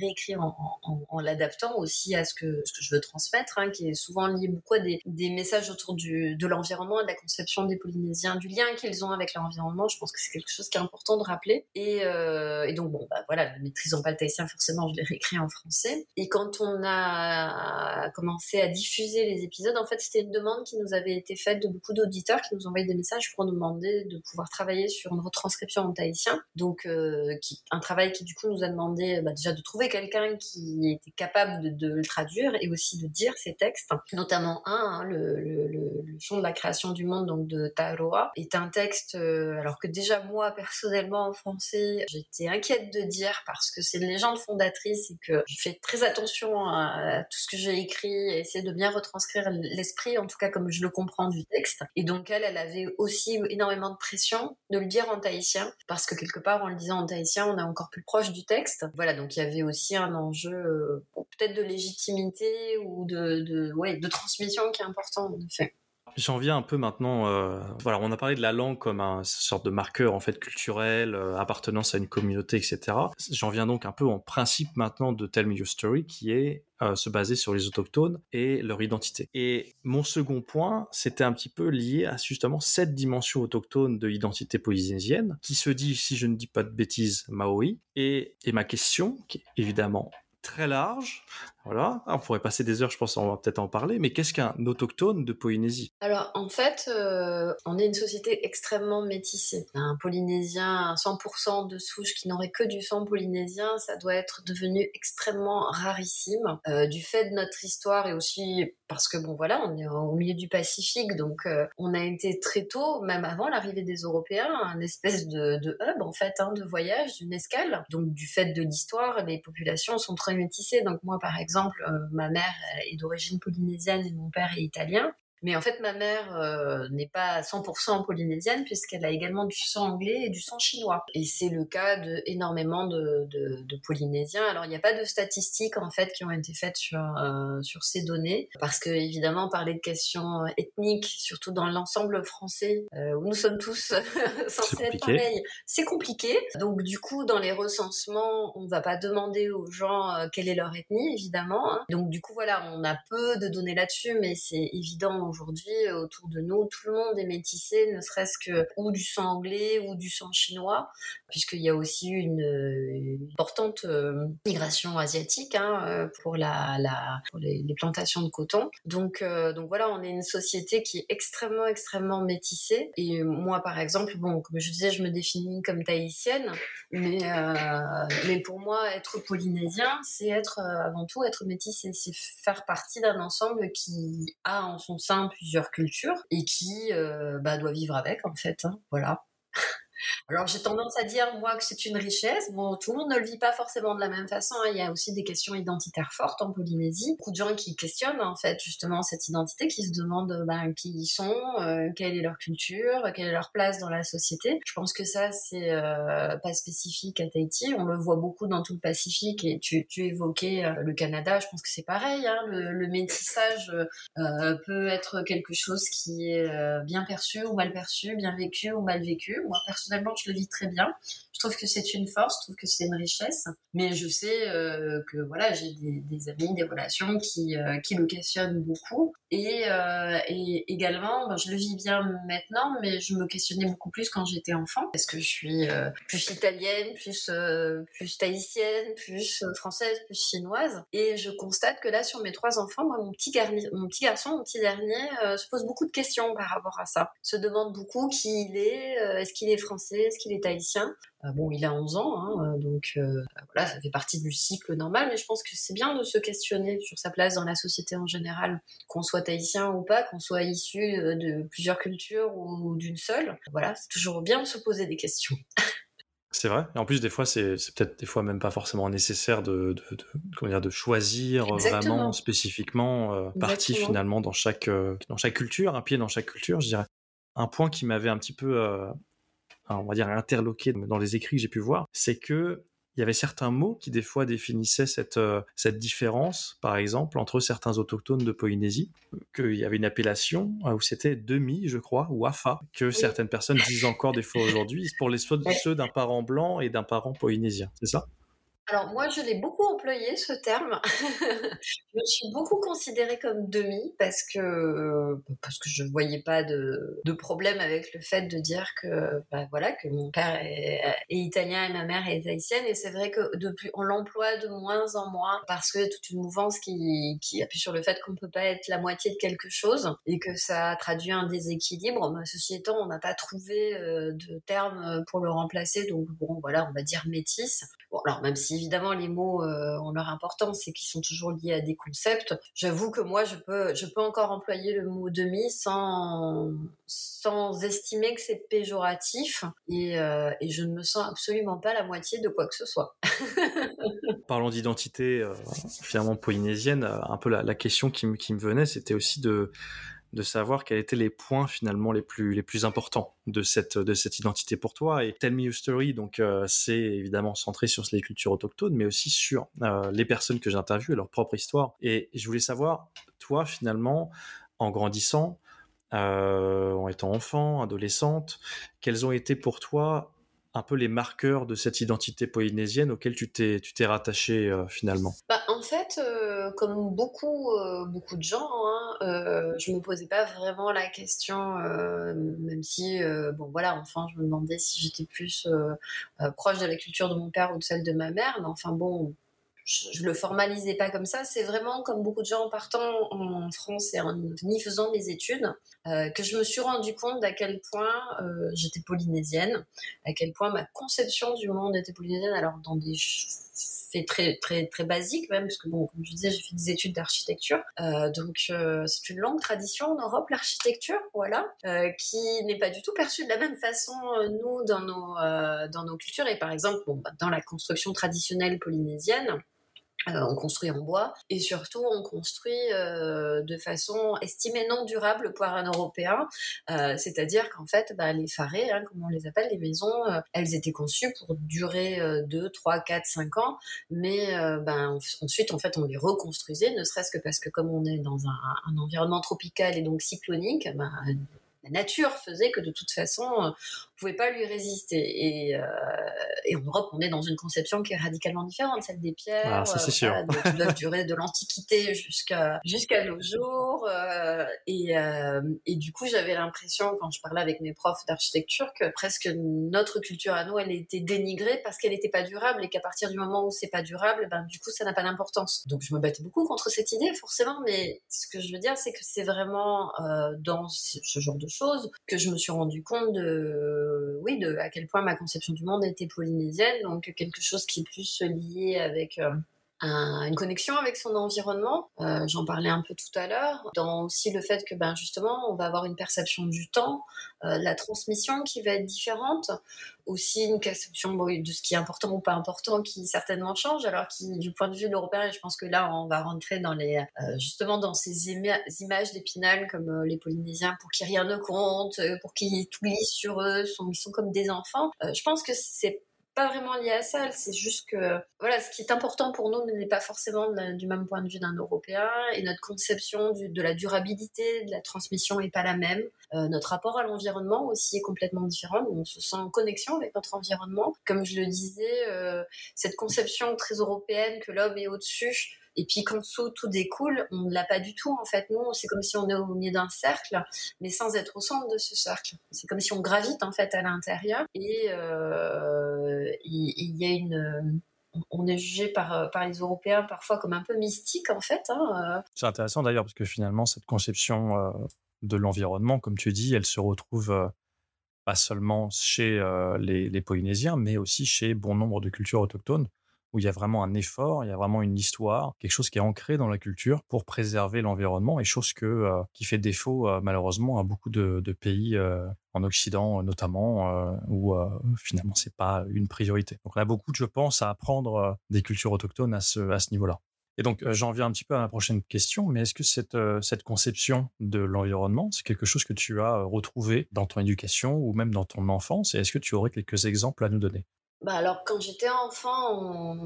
réécrit en, l'adaptant aussi à ce que, je veux transmettre, hein, qui est souvent lié beaucoup à des, messages autour de l'environnement, de la conception des Polynésiens, du lien qu'ils ont avec l'environnement. Je pense que c'est quelque chose qui est important de rappeler. Et, euh, et donc, bon, bah voilà, ne maîtrisant pas le tahitien, forcément, je l'ai réécrit en français. Et quand on a a commencé à diffuser les épisodes, en fait, c'était une demande qui nous avait été faite de beaucoup d'auditeurs qui nous envoyaient des messages pour nous demander de pouvoir travailler sur une retranscription en tahitien. Donc, euh, qui, un travail qui, du coup, nous a demandé bah, déjà de trouver quelqu'un qui était capable de, le traduire et aussi de dire ces textes, notamment un, hein, le, le, le, chant de la création du monde, donc de Taroa, est un texte, euh, alors que déjà moi, personnellement, en français, j'étais inquiète de dire parce que c'est une légende fondatrice et que je fais très attention à, à tout ce que j'ai écrit, essayer de bien retranscrire l'esprit, en tout cas comme je le comprends du texte. Et donc elle, elle avait aussi énormément de pression de le dire en tahitien, parce que quelque part, en le disant en tahitien, on est encore plus proche du texte. Voilà, donc il y avait aussi un enjeu euh, peut-être de légitimité ou de, de, ouais, de transmission qui est important, en effet. J'en viens un peu maintenant. Euh, voilà, on a parlé de la langue comme un sorte de marqueur en fait culturel, euh, appartenance à une communauté, etc. J'en viens donc un peu en principe maintenant de Tell Me Your Story, qui est euh, se baser sur les autochtones et leur identité. Et mon second point, c'était un petit peu lié à justement cette dimension autochtone de l'identité polynésienne, qui se dit, si je ne dis pas de bêtises, maori. Et, et ma question, qui est évidemment très large. Voilà, ah, on pourrait passer des heures, je pense, on va peut-être en parler, mais qu'est-ce qu'un autochtone de Polynésie? Alors, en fait, euh, on est une société extrêmement métissée. Un Polynésien, 100% de souche qui n'aurait que du sang polynésien, ça doit être devenu extrêmement rarissime, euh, du fait de notre histoire et aussi parce que, bon, voilà, on est au milieu du Pacifique, donc euh, on a été très tôt, même avant l'arrivée des Européens, un espèce de, hub, en fait, hein, de voyage, d'une escale. Donc, du fait de l'histoire, les populations sont très métissées. Donc, moi, par exemple, euh, ma mère est d'origine polynésienne et mon père est italien. Mais en fait, ma mère euh, n'est pas 100% polynésienne puisqu'elle a également du sang anglais et du sang chinois. Et c'est le cas de énormément de, de, Polynésiens. Alors, il n'y a pas de statistiques en fait qui ont été faites sur euh, sur ces données parce que évidemment, parler de questions ethniques, surtout dans l'ensemble français euh, où nous sommes tous *laughs* censés être pareils, c'est compliqué. Donc, du coup, dans les recensements, on ne va pas demander aux gens quelle est leur ethnie, évidemment. Hein. Donc, du coup, voilà, on a peu de données là-dessus, mais c'est évident aujourd'hui euh, autour de nous, tout le monde est métissé, ne serait-ce que ou du sang anglais ou du sang chinois, puisqu'il y a aussi une, importante euh, migration asiatique hein, euh, pour, la, les, plantations de coton. Donc, donc voilà, on est une société qui est extrêmement, extrêmement métissée. Et moi, par exemple, bon, comme je disais, je me définis comme tahitienne, mais, mais pour moi, être polynésien, c'est être avant tout être métissé, c'est faire partie d'un ensemble qui a en son sein plusieurs cultures et qui euh, bah, doit vivre avec en fait. Hein. voilà. Alors j'ai tendance à dire moi que c'est une richesse. Bon, tout le monde ne le vit pas forcément de la même façon. Hein. Il y a aussi des questions identitaires fortes en Polynésie. Beaucoup de gens qui questionnent en fait justement cette identité, qui se demandent ben, qui ils sont, euh, quelle est leur culture, quelle est leur place dans la société. Je pense que ça c'est euh, pas spécifique à Tahiti. On le voit beaucoup dans tout le Pacifique et tu, évoquais euh, le Canada. Je pense que c'est pareil. Hein. Le, le, métissage peut être quelque chose qui est bien perçu ou mal perçu, bien vécu ou mal vécu. Moi personnellement personnellement, je le vis très bien. Je trouve que c'est une force, je trouve que c'est une richesse. Mais je sais euh, que voilà, j'ai des, amis, des relations qui, euh, qui le questionnent beaucoup. Et, euh, et également, ben, je le vis bien maintenant, mais je me questionnais beaucoup plus quand j'étais enfant, parce que je suis plus italienne, plus, plus tahitienne, plus française, plus chinoise. Et je constate que là, sur mes trois enfants, moi, mon petit, mon petit garçon, mon petit dernier, se pose beaucoup de questions par rapport à ça. Se demande beaucoup qui il est, est-ce qu'il est français, est-ce qu'il est tahitien. Euh, bon, il a 11 ans, hein, euh, donc euh, voilà, ça fait partie du cycle normal, mais je pense que c'est bien de se questionner sur sa place dans la société en général, qu'on soit tahitien ou pas, qu'on soit issu de plusieurs cultures ou d'une seule. Voilà, c'est toujours bien de se poser des questions. *laughs* C'est vrai. Et en plus, des fois, c'est peut-être des fois même pas forcément nécessaire de, de, de, dire, de choisir vraiment spécifiquement euh, partie finalement dans chaque, dans chaque culture, un pied dans chaque culture, je dirais. Un point qui m'avait un petit peu on va dire interloqué dans les écrits que j'ai pu voir, c'est que il y avait certains mots qui des fois définissaient cette, euh, cette différence, par exemple, entre certains autochtones de Polynésie, qu'il y avait une appellation euh, où c'était demi, je crois, ou afa, que certaines personnes disent encore des fois aujourd'hui, pour les ceux *laughs* d'un parent blanc et d'un parent polynésien, c'est ça? Alors moi, je l'ai beaucoup employé ce terme. *laughs* je me suis beaucoup considérée comme demi parce que parce que je voyais pas de, problème avec le fait de dire que bah, voilà que mon père est, italien et ma mère est haïtienne et c'est vrai que depuis on l'emploie de moins en moins parce que toute une mouvance qui, appuie sur le fait qu'on peut pas être la moitié de quelque chose et que ça traduit un déséquilibre. Mais ceci étant, on n'a pas trouvé euh, de terme pour le remplacer donc bon voilà on va dire métis. Bon alors même si évidemment, les mots euh, ont leur importance et qui sont toujours liés à des concepts. J'avoue que moi, je peux, je peux encore employer le mot demi sans, sans estimer que c'est péjoratif et, euh, et, je ne me sens absolument pas la moitié de quoi que ce soit. *laughs* Parlons d'identité euh, finalement polynésienne, un peu la, la question qui, qui me venait, c'était aussi de de savoir quels étaient les points finalement les plus les plus importants de cette de cette identité pour toi. Et Tell Me Your Story donc euh, c'est évidemment centré sur les cultures autochtones mais aussi sur euh, les personnes que j'interviewe leur propre histoire. Et je voulais savoir toi finalement en grandissant euh, en étant enfant adolescente quels ont été pour toi un peu les marqueurs de cette identité polynésienne auquel tu t'es tu t'es rattaché euh, finalement? Bah, En fait, euh, comme beaucoup euh, beaucoup de gens, hein, je me posais pas vraiment la question, même si bon voilà, enfin je me demandais si j'étais plus proche de la culture de mon père ou de celle de ma mère, mais enfin bon, je, le formalisais pas comme ça. C'est vraiment comme beaucoup de gens en partant en France et en y faisant des études euh, que je me suis rendu compte d'à quel point euh, j'étais polynésienne, à quel point ma conception du monde était polynésienne. Alors dans des faits très très très basiques même, parce que bon, comme je disais, j'ai fait des études d'architecture, euh, donc c'est une longue tradition en Europe l'architecture, voilà, qui n'est pas du tout perçue de la même façon nous dans nos dans nos cultures et par exemple bah, dans la construction traditionnelle polynésienne Euh, on construit en bois et surtout on construit euh, de façon estimée non durable pour un Européen, euh, c'est-à-dire qu'en fait bah, les farés, hein, comme on les appelle, les maisons, elles étaient conçues pour durer 2, 3, 4, 5 ans, mais ben, ensuite en fait on les reconstruisait, ne serait-ce que parce que comme on est dans un, environnement tropical et donc cyclonique, ben, la nature faisait que de toute façon, on pouvait pas lui résister. Et, euh, et, en Europe, on est dans une conception qui est radicalement différente, celle des pierres, ah, ça, c'est sûr. qui doivent *laughs* durer de l'Antiquité jusqu'à jusqu'à nos jours. Euh, et, euh, et, du coup, j'avais l'impression, quand je parlais avec mes profs d'architecture, que presque notre culture à nous, elle était dénigrée parce qu'elle n'était pas durable et qu'à partir du moment où c'est pas durable, ben, du coup, ça n'a pas d'importance. Donc, je me battais beaucoup contre cette idée, forcément, mais ce que je veux dire, c'est que c'est vraiment dans ce genre de que je me suis rendu compte de, oui, de à quel point ma conception du monde était polynésienne, donc quelque chose qui est plus lié avec une connexion avec son environnement. Euh, j'en parlais un peu tout à l'heure. Dans aussi le fait que, ben, justement, on va avoir une perception du temps, euh, la transmission qui va être différente. Aussi une conception de ce qui est important ou pas important qui certainement change. Alors qui, du point de vue européen, je pense que là, on va rentrer dans les, euh, justement, dans ces images d'épinal comme les Polynésiens pour qui rien ne compte, pour qui tout glisse sur eux, ils sont comme des enfants. je pense que c'est pas vraiment lié à ça, c'est juste que voilà, ce qui est important pour nous n'est pas forcément du même point de vue d'un Européen et notre conception de la durabilité, de la transmission n'est pas la même. Euh, notre rapport à l'environnement aussi est complètement différent. On se sent en connexion avec notre environnement. Comme je le disais, euh, cette conception très européenne que l'homme est au-dessus et puis qu'en dessous tout découle, on ne l'a pas du tout en fait. Nous, c'est comme si on est au milieu d'un cercle, mais sans être au centre de ce cercle. C'est comme si on gravite en fait à l'intérieur et euh, il y, a une on est jugé par, les Européens parfois comme un peu mystique en fait. Hein, euh. C'est intéressant d'ailleurs parce que finalement cette conception euh, de l'environnement, comme tu dis, elle se retrouve pas seulement chez les, Polynésiens, mais aussi chez bon nombre de cultures autochtones où il y a vraiment un effort, il y a vraiment une histoire, quelque chose qui est ancré dans la culture pour préserver l'environnement et chose euh, qui fait défaut euh, malheureusement à beaucoup de, pays euh, en Occident notamment où finalement c'est pas une priorité. Donc on a beaucoup, je pense, à apprendre des cultures autochtones à ce, niveau-là. Et donc, j'en viens un petit peu à ma prochaine question, mais est-ce que cette conception de l'environnement, c'est quelque chose que tu as retrouvé dans ton éducation ou même dans ton enfance? Et est-ce que tu aurais quelques exemples à nous donner? Bah alors quand j'étais enfant,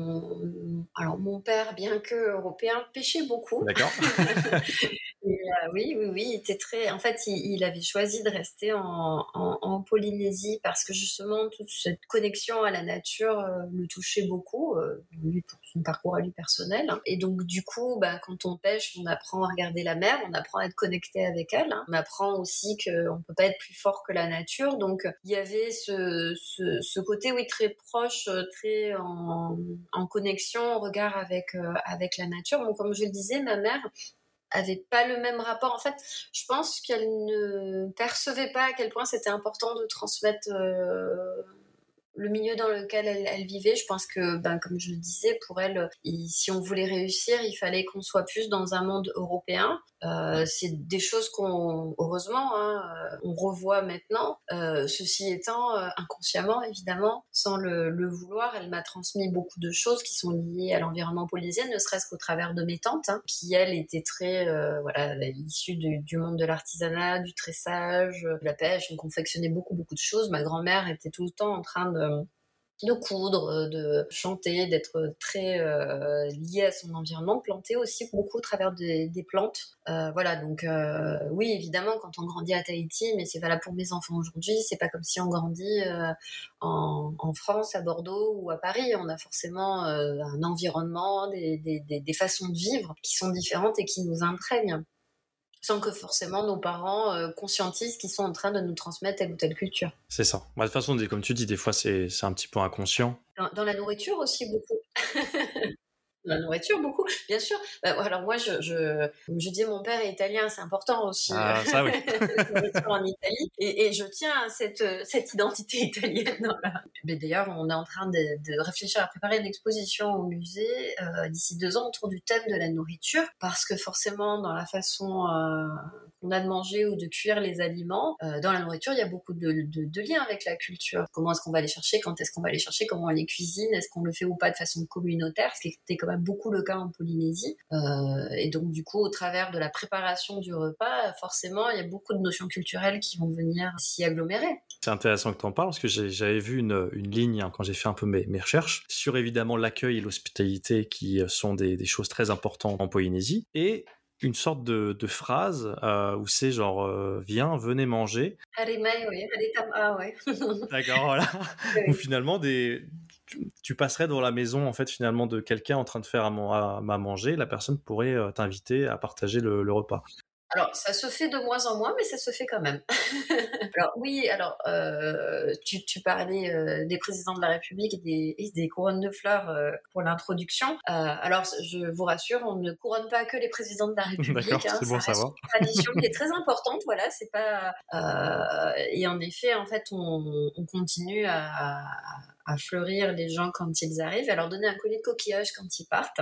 alors mon père, bien que européen, pêchait beaucoup. D'accord. *laughs* Euh, oui, oui, oui, il était très. En fait, il, avait choisi de rester en, en, Polynésie parce que justement toute cette connexion à la nature euh, le touchait beaucoup, euh, lui pour son parcours à lui personnel. Et donc du coup, bah, quand on pêche, on apprend à regarder la mer, on apprend à être connecté avec elle. On apprend aussi qu'on peut pas être plus fort que la nature. Donc il y avait ce, ce, ce côté, oui, très proche, très en, connexion, en regard avec avec la nature. Donc comme je le disais, ma mère avait pas le même rapport. En fait, je pense qu'elle ne percevait pas à quel point c'était important de transmettre euh, le milieu dans lequel elle, vivait. Je pense que, ben, comme je le disais, pour elle, si on voulait réussir, il fallait qu'on soit plus dans un monde européen. Euh, c'est des choses qu'on, heureusement, hein, euh, on revoit maintenant. Euh, ceci étant, inconsciemment, évidemment, sans le, vouloir, elle m'a transmis beaucoup de choses qui sont liées à l'environnement polynésien, ne serait-ce qu'au travers de mes tantes, hein, qui, elles, étaient très, voilà, issues du, du, monde de l'artisanat, du tressage, de la pêche. On confectionnait beaucoup, beaucoup de choses. Ma grand-mère était tout le temps en train de de coudre, euh, de chanter, d'être très euh, lié à son environnement, planter aussi beaucoup au travers des, plantes. Euh, voilà, donc oui, évidemment, quand on grandit à Tahiti, mais c'est valable pour mes enfants aujourd'hui, c'est pas comme si on grandit en, France, à Bordeaux ou à Paris. On a forcément un environnement, des, façons de vivre qui sont différentes et qui nous imprègnent sans que forcément nos parents euh, conscientisent qu'ils sont en train de nous transmettre telle ou telle culture. C'est ça. de toute façon, comme tu dis, des fois, c'est un petit peu inconscient. dans la nourriture aussi, beaucoup. *laughs* la nourriture beaucoup bien sûr. Bah, alors moi je, je je dis mon père est italien c'est important aussi. Ah, ça oui. *laughs* En Italie. Et, je tiens à cette cette identité italienne mais d'ailleurs on est en train de, réfléchir à préparer une exposition au musée euh, d'ici deux ans autour du thème de la nourriture. Parce que forcément dans la façon euh, qu'on a de manger ou de cuire les aliments euh, dans la nourriture il y a beaucoup de, de, liens avec la culture. Comment est-ce qu'on va les chercher? Quand est-ce qu'on va les chercher? Comment on les cuisine? Est-ce qu'on le fait ou pas de façon communautaire? Ce qui était quand beaucoup le cas en Polynésie. et donc du coup, au travers de la préparation du repas, forcément, il y a beaucoup de notions culturelles qui vont venir s'y agglomérer. C'est intéressant que tu en parles parce que j'avais vu une, une ligne hein, quand j'ai fait un peu mes, mes recherches sur évidemment l'accueil et l'hospitalité qui sont des, des choses très importantes en Polynésie. Et une sorte de, de phrase euh, où c'est genre euh, viens, venez manger. Ah ouais. D'accord, voilà. *laughs* Ou finalement des tu, passerais dans la maison en fait finalement de quelqu'un en train de faire à, manger, la personne pourrait euh, t'inviter à partager le repas. Alors, ça se fait de moins en moins, mais ça se fait quand même. *laughs* alors, oui, alors, euh, tu, tu, parlais euh, des présidents de la République et des, des couronnes de fleurs euh, pour l'introduction. Euh, alors, je vous rassure, on ne couronne pas que les présidents de la *laughs* République. D'accord, hein, c'est bon ça une tradition qui est très importante, voilà, c'est pas... Euh, et en effet, en fait, on, on continue à, à fleurir les gens quand ils arrivent, à leur donner un collier de coquillage quand ils partent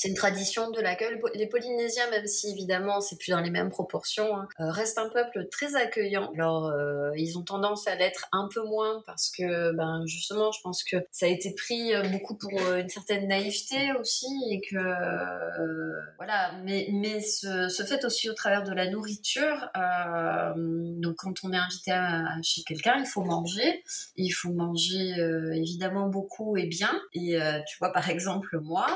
c'est une tradition de l'accueil. Les Polynésiens, même si évidemment c'est plus dans les mêmes proportions, hein, euh, restent un peuple très accueillant. Alors euh, ils ont tendance à l'être un peu moins parce que ben justement je pense que ça a été pris euh, beaucoup pour une certaine naïveté aussi et que voilà. Mais mais ce, fait aussi au travers de la nourriture. donc quand on est invité chez quelqu'un, il faut manger. Il faut manger évidemment beaucoup et bien. Et tu vois par exemple moi.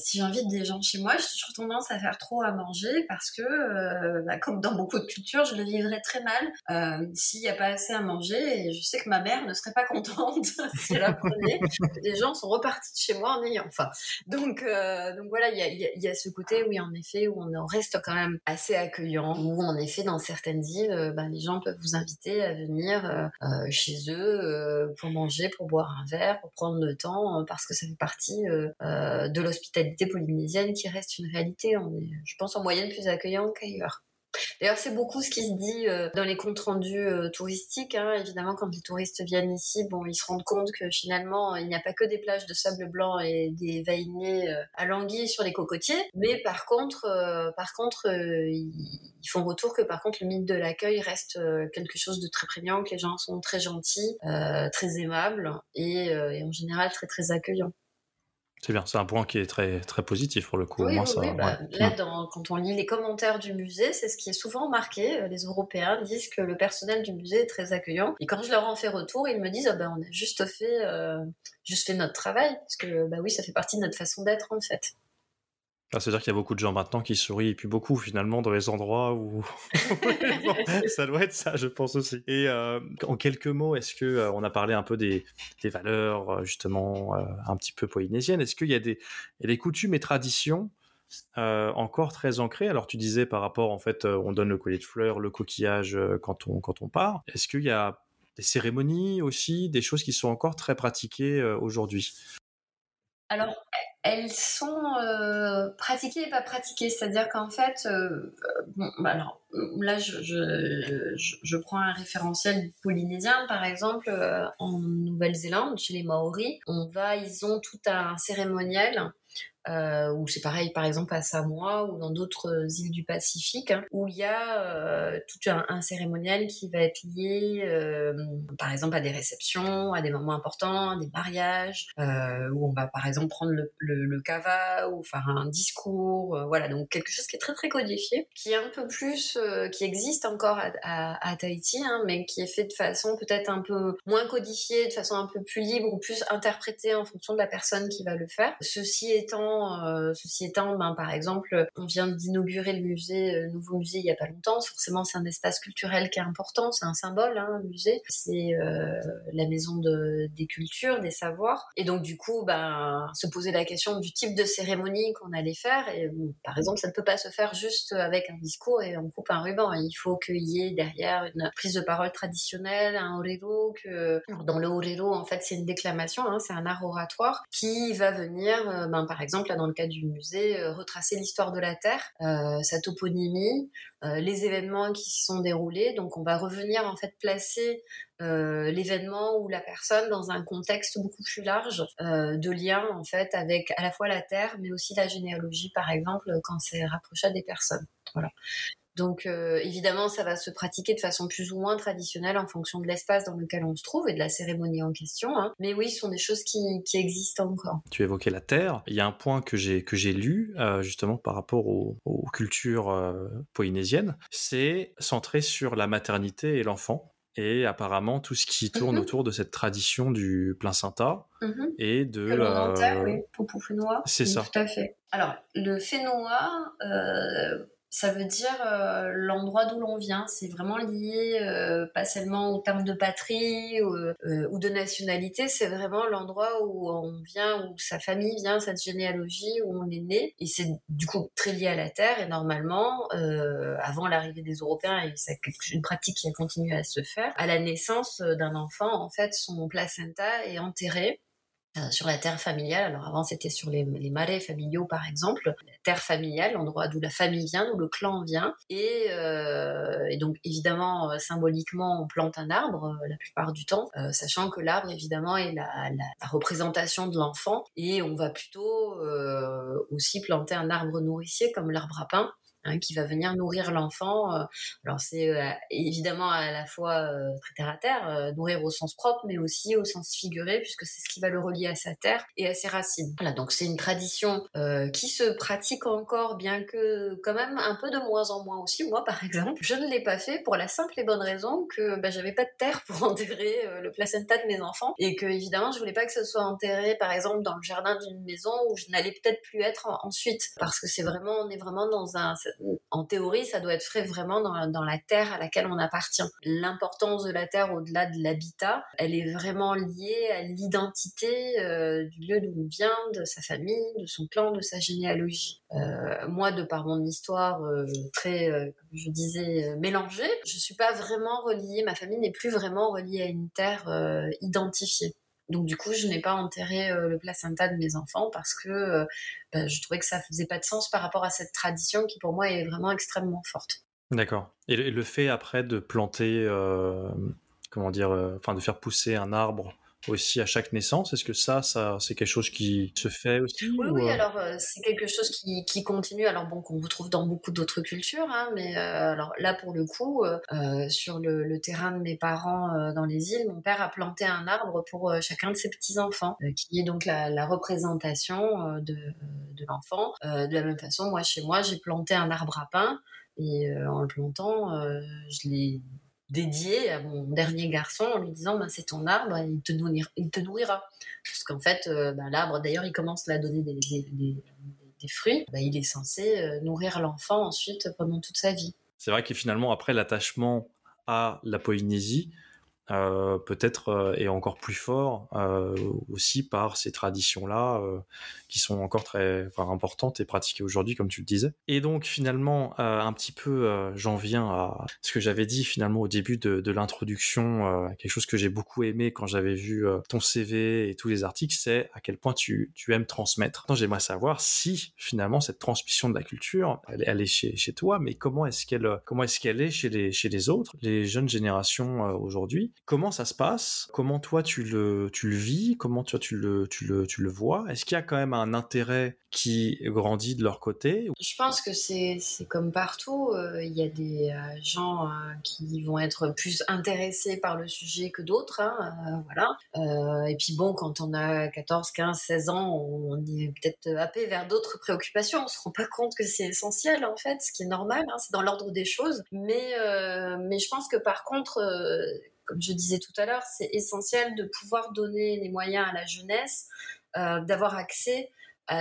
Si j'invite des gens chez moi, j'ai toujours tendance à faire trop à manger parce que, euh, bah, comme dans beaucoup de cultures, je le vivrais très mal euh, s'il n'y a pas assez à manger. Et je sais que ma mère ne serait pas contente *laughs* si elle apprenait que des gens sont repartis de chez moi en ayant faim. Donc, donc voilà, il y a, y a, ce côté, oui, en effet, où on reste quand même assez accueillant, où en effet, dans certaines îles, bah, les gens peuvent vous inviter à venir chez eux pour manger, pour boire un verre, pour prendre le temps, parce que ça fait partie de l'hospitalité polynésienne qui reste une réalité. On est, je pense, en moyenne plus accueillant qu'ailleurs. D'ailleurs, c'est beaucoup ce qui se dit euh, dans les comptes rendus euh, touristiques. Hein. Évidemment, quand les touristes viennent ici, bon, ils se rendent compte que finalement, il n'y a pas que des plages de sable blanc et des vainés euh, à languille sur les cocotiers. Mais par contre, par contre, ils font retour que par contre, le mythe de l'accueil reste quelque chose de très prégnant, que les gens sont très gentils, très aimables et en général très très accueillants. C'est bien, c'est un point qui est très, très positif pour le coup. Oui, ça, bah, Là, quand on lit les commentaires du musée, c'est ce qui est souvent marqué. Euh, les Européens disent que le personnel du musée est très accueillant. Et quand je leur en fais retour, ils me disent ah ben, on a juste fait, euh, juste fait notre travail. Parce que bah oui, ça fait partie de notre façon d'être en fait. Ah, C'est-à-dire qu'il y a beaucoup de gens maintenant qui sourient, et puis beaucoup finalement dans les endroits où *laughs* ça doit être ça, je pense aussi. Et euh, en quelques mots, est-ce que euh, on a parlé un peu des, valeurs euh, justement un petit peu polynésiennes Est-ce qu'il y y a des coutumes et traditions encore très ancrées? Alors tu disais par rapport en fait, on donne le collier de fleurs, le coquillage quand on quand on part. Est-ce qu'il y a des cérémonies aussi, des choses qui sont encore très pratiquées aujourd'hui? Alors elles sont euh, pratiquées et pas pratiquées. C'est-à-dire qu'en fait, euh, bon, bah alors là, je, prends un référentiel polynésien, par exemple, euh, en Nouvelle-Zélande, chez les Maoris, on va, ils ont tout un cérémoniel euh, ou c'est pareil par exemple à Samoa ou dans d'autres euh, îles du Pacifique, hein, où il y a euh, tout un, cérémonial qui va être lié euh, par exemple à des réceptions, à des moments importants, à des mariages, euh, où on va par exemple prendre le, le, le kava ou faire un discours, euh, voilà, donc quelque chose qui est très très codifié, qui est un peu plus, qui existe encore à, à, à Tahiti, hein, mais qui est fait de façon peut-être un peu moins codifiée, de façon un peu plus libre ou plus interprétée en fonction de la personne qui va le faire. Ceci étant euh, ceci étant, ben, par exemple, on vient d'inaugurer le euh, nouveau musée il y a pas longtemps. Forcément, c'est un espace culturel qui est important, c'est un symbole, hein, le musée. C'est euh, la maison de, des cultures, des savoirs. Et donc, du coup, ben, se poser la question du type de cérémonie qu'on allait faire. Et par exemple, ça ne peut pas se faire juste avec un discours et on coupe un ruban. Il faut qu'il y ait derrière une prise de parole traditionnelle, un orero. Dans le orero, en fait, c'est une déclamation, hein, c'est un art oratoire qui va venir, ben, par exemple, dans le cas du musée, euh, retracer l'histoire de la Terre, euh, sa toponymie, euh, les événements qui s'y sont déroulés. Donc, on va revenir en fait placer l'événement ou la personne dans un contexte beaucoup plus large de lien en fait avec à la fois la Terre, mais aussi la généalogie, par exemple, quand c'est rapproché des personnes. Voilà. Donc évidemment, ça va se pratiquer de façon plus ou moins traditionnelle en fonction de l'espace dans lequel on se trouve et de la cérémonie en question. Hein. Mais oui, ce sont des choses qui, existent encore. Tu évoquais la terre. Il y a un point que j'ai que j'ai lu justement par rapport aux, cultures polynésiennes, c'est centré sur la maternité et l'enfant et apparemment tout ce qui tourne mhm. autour de cette tradition du plein Sainta mhm. et de euh... oui, C'est ça. Tout à fait. Alors le fénois, euh, ça veut dire euh, l'endroit d'où l'on vient. C'est vraiment lié euh, pas seulement au terme de patrie euh, ou de nationalité, c'est vraiment l'endroit où on vient, où sa famille vient, cette généalogie, où on est né. Et c'est du coup très lié à la terre. Et normalement, avant l'arrivée des Européens, et c'est une pratique qui a continué à se faire, à la naissance d'un enfant, en fait, son placenta est enterré euh, sur la terre familiale. Alors avant c'était sur les, marais familiaux par exemple. La terre familiale, l'endroit d'où la famille vient, d'où le clan vient. Et, euh, donc évidemment euh, symboliquement on plante un arbre la plupart du temps, sachant que l'arbre évidemment est la, représentation de l'enfant. Et on va plutôt aussi planter un arbre nourricier comme l'arbre à pain Hein, qui va venir nourrir l'enfant. Euh. alors c'est euh, évidemment à la fois euh, très terre à terre, nourrir au sens propre, mais aussi au sens figuré, puisque c'est ce qui va le relier à sa terre et à ses racines. Voilà, donc c'est une tradition qui se pratique encore, bien que quand même un peu de moins en moins aussi. Moi, par exemple, je ne l'ai pas fait pour la simple et bonne raison que bah, j'avais pas de terre *laughs* pour enterrer le placenta de mes enfants, et que évidemment je voulais pas que ce soit enterré, par exemple, dans le jardin d'une maison où je n'allais peut-être plus être ensuite, parce que c'est vraiment, on est vraiment dans un en théorie, ça doit être fait vraiment dans, la terre à laquelle on appartient. L'importance de la terre au-delà de l'habitat, elle est vraiment liée à l'identité euh, du lieu d'où on vient, de sa famille, de son clan, de sa généalogie. Euh, moi, de par mon histoire euh, très, comme je disais, mélangée, je suis pas vraiment reliée, ma famille n'est plus vraiment reliée à une terre identifiée. Donc du coup, je n'ai pas enterré euh, le placenta de mes enfants parce que euh, bah, je trouvais que ça faisait pas de sens par rapport à cette tradition qui pour moi est vraiment extrêmement forte. D'accord. Et le fait après de planter, euh, comment dire, enfin de faire pousser un arbre aussi à chaque naissance? Est-ce que ça, ça c'est quelque chose qui se fait aussi Oui, oui euh? alors euh, c'est quelque chose qui, qui, continue, alors bon, qu'on retrouve dans beaucoup d'autres cultures, hein, mais euh, alors là pour le coup, sur le, terrain de mes parents dans les îles, mon père a planté un arbre pour chacun de ses petits-enfants, qui est donc la, représentation de, de l'enfant. de la même façon, moi chez moi, j'ai planté un arbre à pain, et en le plantant, je l'ai dédié à mon dernier garçon en lui disant bah, c'est ton arbre, il te, nourrira, il te nourrira. Parce qu'en fait, euh, bah, l'arbre, d'ailleurs, il commence à donner des, fruits, bah, il est censé euh, nourrir l'enfant ensuite pendant toute sa vie. C'est vrai que finalement, après l'attachement à la Polynésie, euh, peut-être est encore plus fort aussi par ces traditions-là qui sont encore très importantes et pratiquées aujourd'hui, comme tu le disais. Et donc finalement, euh, un petit peu, euh, j'en viens à ce que j'avais dit finalement au début de, de l'introduction, euh, quelque chose que j'ai beaucoup aimé quand j'avais vu ton CV et tous les articles, c'est à quel point tu, tu aimes transmettre. J'aimerais savoir si finalement cette transmission de la culture, elle, elle est chez, chez toi, mais comment est-ce qu'elle comment est-ce qu'elle est chez les, chez les autres, les jeunes générations aujourd'hui? Comment ça se passe? Comment toi tu le, vis? Comment toi tu le, tu le, vois? Est-ce qu'il y a quand même un intérêt qui grandit de leur côté? Je pense que c'est comme partout. Euh, il y a des euh, gens euh, qui vont être plus intéressés par le sujet que d'autres. Hein, voilà. et puis bon, quand on a 14, 15, 16 ans, on est peut-être happé vers d'autres préoccupations. On se rend pas compte que c'est essentiel en fait, ce qui est normal. Hein, c'est dans l'ordre des choses. Mais je pense que par contre comme je disais tout à l'heure, c'est essentiel de pouvoir donner les moyens à la jeunesse d'avoir accès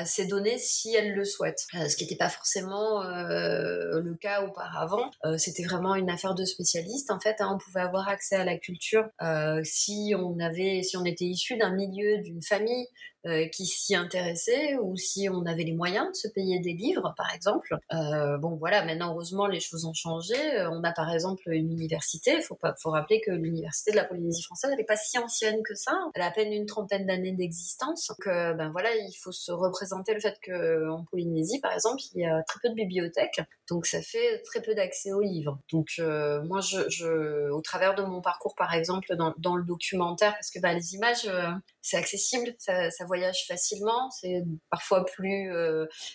ces données si elles le souhaitent. Euh, ce qui n'était pas forcément euh, le cas auparavant. Euh, c'était vraiment une affaire de spécialistes. En fait, hein, on pouvait avoir accès à la culture si on avait, si on était issu d'un milieu, d'une famille euh, qui s'y intéressaient ou si on avait les moyens de se payer des livres, par exemple. Euh, bon, voilà, maintenant, heureusement, les choses ont changé. Euh, on a, par exemple, une université. Il faut, faut rappeler que l'université de la Polynésie française, n'est pas si ancienne que ça. Elle a à peine une trentaine d'années d'existence. Donc, ben voilà, il faut se représenter le fait qu'en Polynésie, par exemple, il y a très peu de bibliothèques. Donc, ça fait très peu d'accès aux livres. Donc, moi, je, je, au travers de mon parcours, par exemple, dans, dans le documentaire, parce que ben, les images, c'est accessible, ça, voyage facilement. C'est parfois plus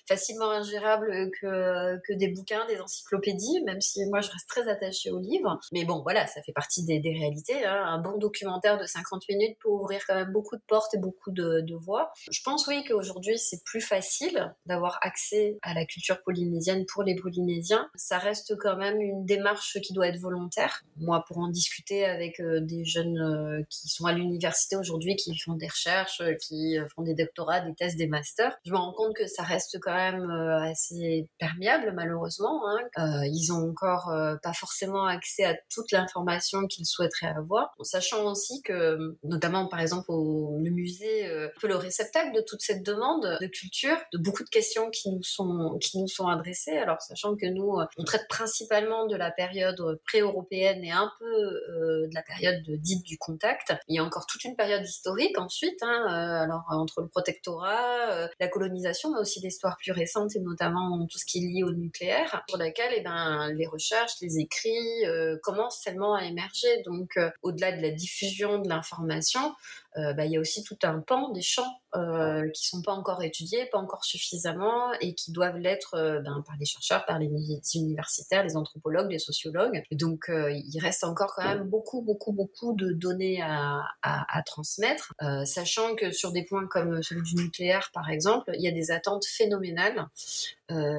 facilement ingérable que, que des bouquins, des encyclopédies, même si moi je reste très attachée aux livres. Mais bon, voilà, ça fait partie des, des réalités. Hein. Un bon documentaire de 50 minutes peut ouvrir quand même beaucoup de portes et beaucoup de, de voies. Je pense oui qu'aujourd'hui c'est plus facile d'avoir accès à la culture polynésienne pour les Polynésiens. Ça reste quand même une démarche qui doit être volontaire. Moi, pour en discuter avec euh, des jeunes euh, qui sont à l'université aujourd'hui, qui font des recherches, euh, qui font des doctorats, des thèses, des masters, je me rends compte que ça reste quand même assez perméable malheureusement. Hein. ils ont encore pas forcément accès à toute l'information qu'ils souhaiteraient avoir, sachant aussi que, notamment par exemple au le musée, peu le réceptacle de toute cette demande de culture, de beaucoup de questions qui nous sont qui nous sont adressées. Alors sachant que nous, on traite principalement de la période pré-européenne et un peu euh, de la période dite du contact. Il y a encore toute une période historique ensuite, hein, euh, alors entre le protectorat, euh, la colonisation, mais aussi l'histoire plus récente et notamment tout ce qui est lié au nucléaire, pour laquelle eh ben, les recherches, les écrits commencent seulement à émerger. Donc au-delà de la diffusion de l'information, euh, bah, il y a aussi tout un pan des champs euh, qui sont pas encore étudiés, pas encore suffisamment, et qui doivent l'être euh, ben, par les chercheurs, par les universitaires, les anthropologues, les sociologues. donc, il reste encore quand même beaucoup, beaucoup, beaucoup de données à transmettre, sachant que sur des points comme celui du nucléaire, par exemple, il y a des attentes phénoménales,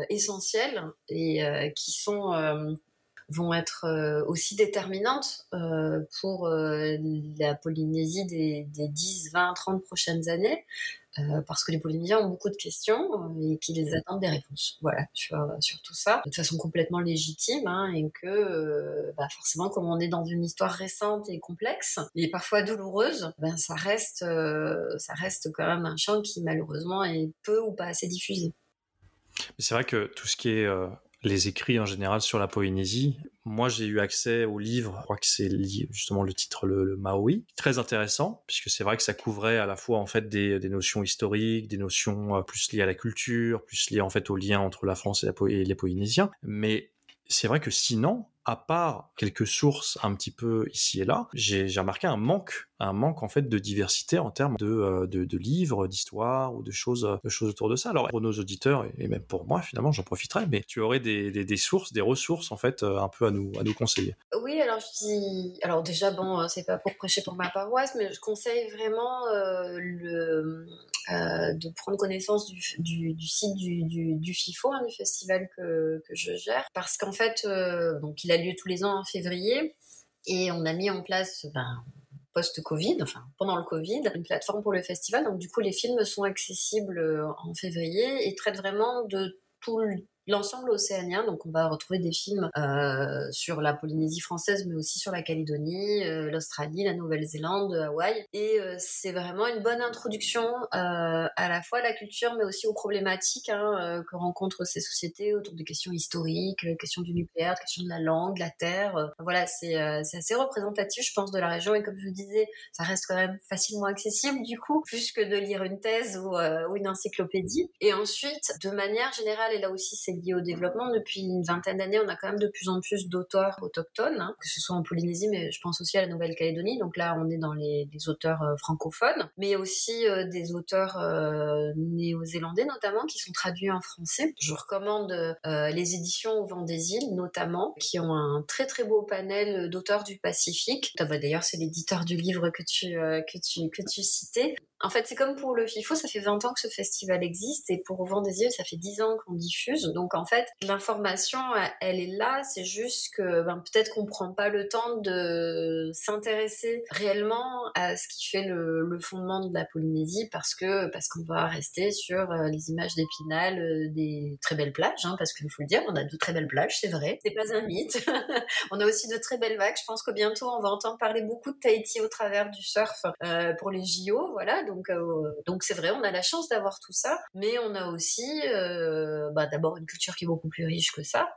essentielles, et qui sont vont être euh, aussi déterminantes euh, pour euh, la Polynésie des, des, 10, 20, 30 prochaines années. parce que les Polynésiens ont beaucoup de questions et qu'ils attendent des réponses. Voilà, sur, sur, tout ça, de façon complètement légitime, hein, et que bah forcément, comme on est dans une histoire récente et complexe, et parfois douloureuse, ben ça reste, ça reste quand même un champ qui malheureusement est peu ou pas assez diffusé. C'est vrai que tout ce qui est les écrits en général sur la Polynésie. Moi, j'ai eu accès au livre, je crois que c'est justement le titre le, Maui, très intéressant puisque c'est vrai que ça couvrait à la fois en fait des, notions historiques, des notions euh, plus liées à la culture, plus liées en fait au lien entre la France et les Polynésiens. Mais c'est vrai que sinon, à part quelques sources un petit peu ici et là, j'ai remarqué un manque, un manque en fait de diversité en termes de, euh, de, livres, d'histoires ou de choses, de choses autour de ça. Alors pour nos auditeurs et même pour moi finalement, j'en profiterai, mais tu aurais des, des, sources, des ressources en fait euh, un peu à nous, à nous conseiller. Oui, alors je dis, alors déjà bon, euh, c'est pas pour prêcher pour ma paroisse, mais je conseille vraiment le de prendre connaissance du, du, site du, du, FIFO, hein, du festival que, que, je gère, parce qu'en fait, donc il a lieu tous les ans en février. Et on a mis en place, ben, post-Covid, enfin pendant le Covid, une plateforme pour le festival. Donc du coup, les films sont accessibles euh, en février et traitent vraiment de tout le l'ensemble océanien. Donc on va retrouver des films euh, sur la Polynésie française, mais aussi sur la Calédonie, euh, l'Australie, la Nouvelle-Zélande, Hawaï. Et euh, c'est vraiment une bonne introduction euh, à la fois à la culture, mais aussi aux problématiques hein, euh, que rencontrent ces sociétés autour des questions historiques, questions du nucléaire, questions de la langue, de la terre. voilà, c'est assez représentatif, je pense, de la région. Et comme je vous disais, ça reste quand même facilement accessible du coup, plus que de lire une thèse ou, ou une encyclopédie. Et ensuite, de manière générale, et là aussi c'est lié au développement. Depuis une vingtaine d'années, on a quand même de plus en plus d'auteurs autochtones, hein, que ce soit en Polynésie, mais je pense aussi à la Nouvelle-Calédonie. Donc là, on est dans les, auteurs euh, francophones, mais aussi euh, des auteurs euh, néo-zélandais notamment qui sont traduits en français. Je recommande les éditions au vent des îles notamment, qui ont un très très beau panel d'auteurs du Pacifique. Ah bah, d'ailleurs, c'est l'éditeur du livre que tu, que tu, que tu citais. En fait, c'est comme pour le FIFO, ça fait 20 ans que ce festival existe et pour Au des îles, ça fait 10 ans qu'on diffuse. Donc en fait, l'information, elle est là, c'est juste que ben, peut-être qu'on prend pas le temps de s'intéresser réellement à ce qui fait le, fondement de la Polynésie parce que parce qu'on va rester sur euh, les images d'Épinal, euh, des très belles plages, hein, parce qu'il faut le dire, on a de très belles plages, c'est vrai, c'est pas un mythe. *laughs* on a aussi de très belles vagues. Je pense que bientôt on va entendre parler beaucoup de Tahiti au travers du surf euh, pour les JO, voilà. Euh, donc c'est vrai, on a la chance d'avoir tout ça, mais on a aussi, euh, bah, d'abord une culture qui est beaucoup plus riche que ça,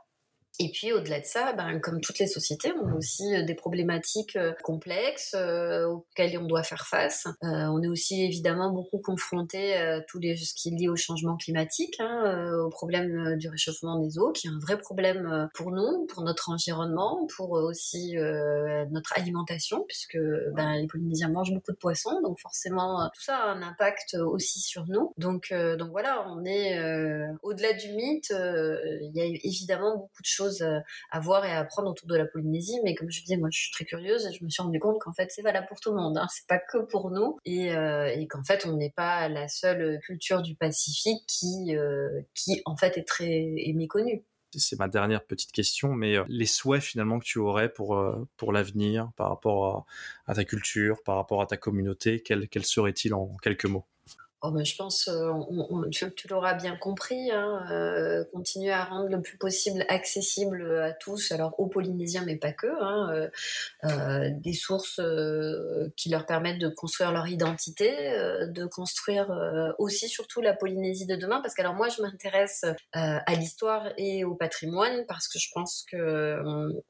Et puis au-delà de ça, ben, comme toutes les sociétés, on a aussi euh, des problématiques euh, complexes euh, auxquelles on doit faire face. on est aussi évidemment beaucoup confronté à tout les, ce qui est lié au changement climatique, hein, au problème du réchauffement des eaux, qui est un vrai problème pour nous, pour notre environnement, pour aussi notre alimentation, puisque ben, les Polynésiens mangent beaucoup de poissons, donc forcément tout ça a un impact aussi sur nous. Donc, donc voilà, on est au-delà du mythe, il y a évidemment beaucoup de choses euh, à voir et à apprendre autour de la Polynésie. Mais comme je disais, moi, je suis très curieuse et je me suis rendu compte qu'en fait, c'est valable pour tout le monde. Hein. C'est pas que pour nous et, euh, qu'en fait, on n'est pas la seule culture du Pacifique qui, euh, qui en fait, est très est méconnue c'est ma dernière petite question, mais les souhaits finalement que tu aurais pour, pour l'avenir par rapport à, ta culture, par rapport à ta communauté, quels quel seraient-ils en quelques mots? Oh ben, je pense, euh, on, tu, l'auras bien compris, hein, continuer à rendre le plus possible accessible à tous, alors aux Polynésiens, mais pas que, hein, euh, des sources qui leur permettent de construire leur identité, de construire aussi surtout la Polynésie de demain, parce que alors moi je m'intéresse à l'histoire et au patrimoine, parce que je pense que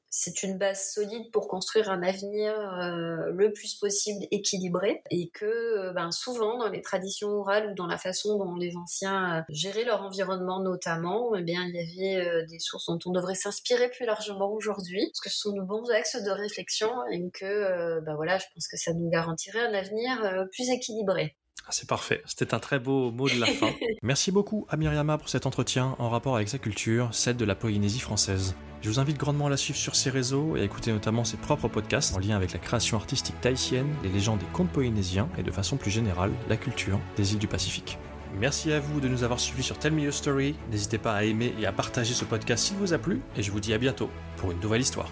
c'est une base solide pour construire un avenir euh, le plus possible équilibré et que euh, ben, souvent dans les traditions orales ou dans la façon dont les anciens euh, géraient leur environnement notamment, eh bien il y avait des sources dont on devrait s'inspirer plus largement aujourd'hui parce que ce sont de bons axes de réflexion et que ben voilà, je pense que ça nous garantirait un avenir plus équilibré. Ah, c'est parfait, c'était un très beau mot de la fin. *laughs* Merci beaucoup à Myriama pour cet entretien en rapport avec sa culture, celle de la Polynésie française. Je vous invite grandement à la suivre sur ses réseaux et à écouter notamment ses propres podcasts en lien avec la création artistique tahitienne, les légendes des contes polynésiens et de façon plus générale la culture des îles du Pacifique. Merci à vous de nous avoir suivis sur Tell Me Your Story. N'hésitez pas à aimer et à partager ce podcast s'il vous a plu et je vous dis à bientôt pour une nouvelle histoire.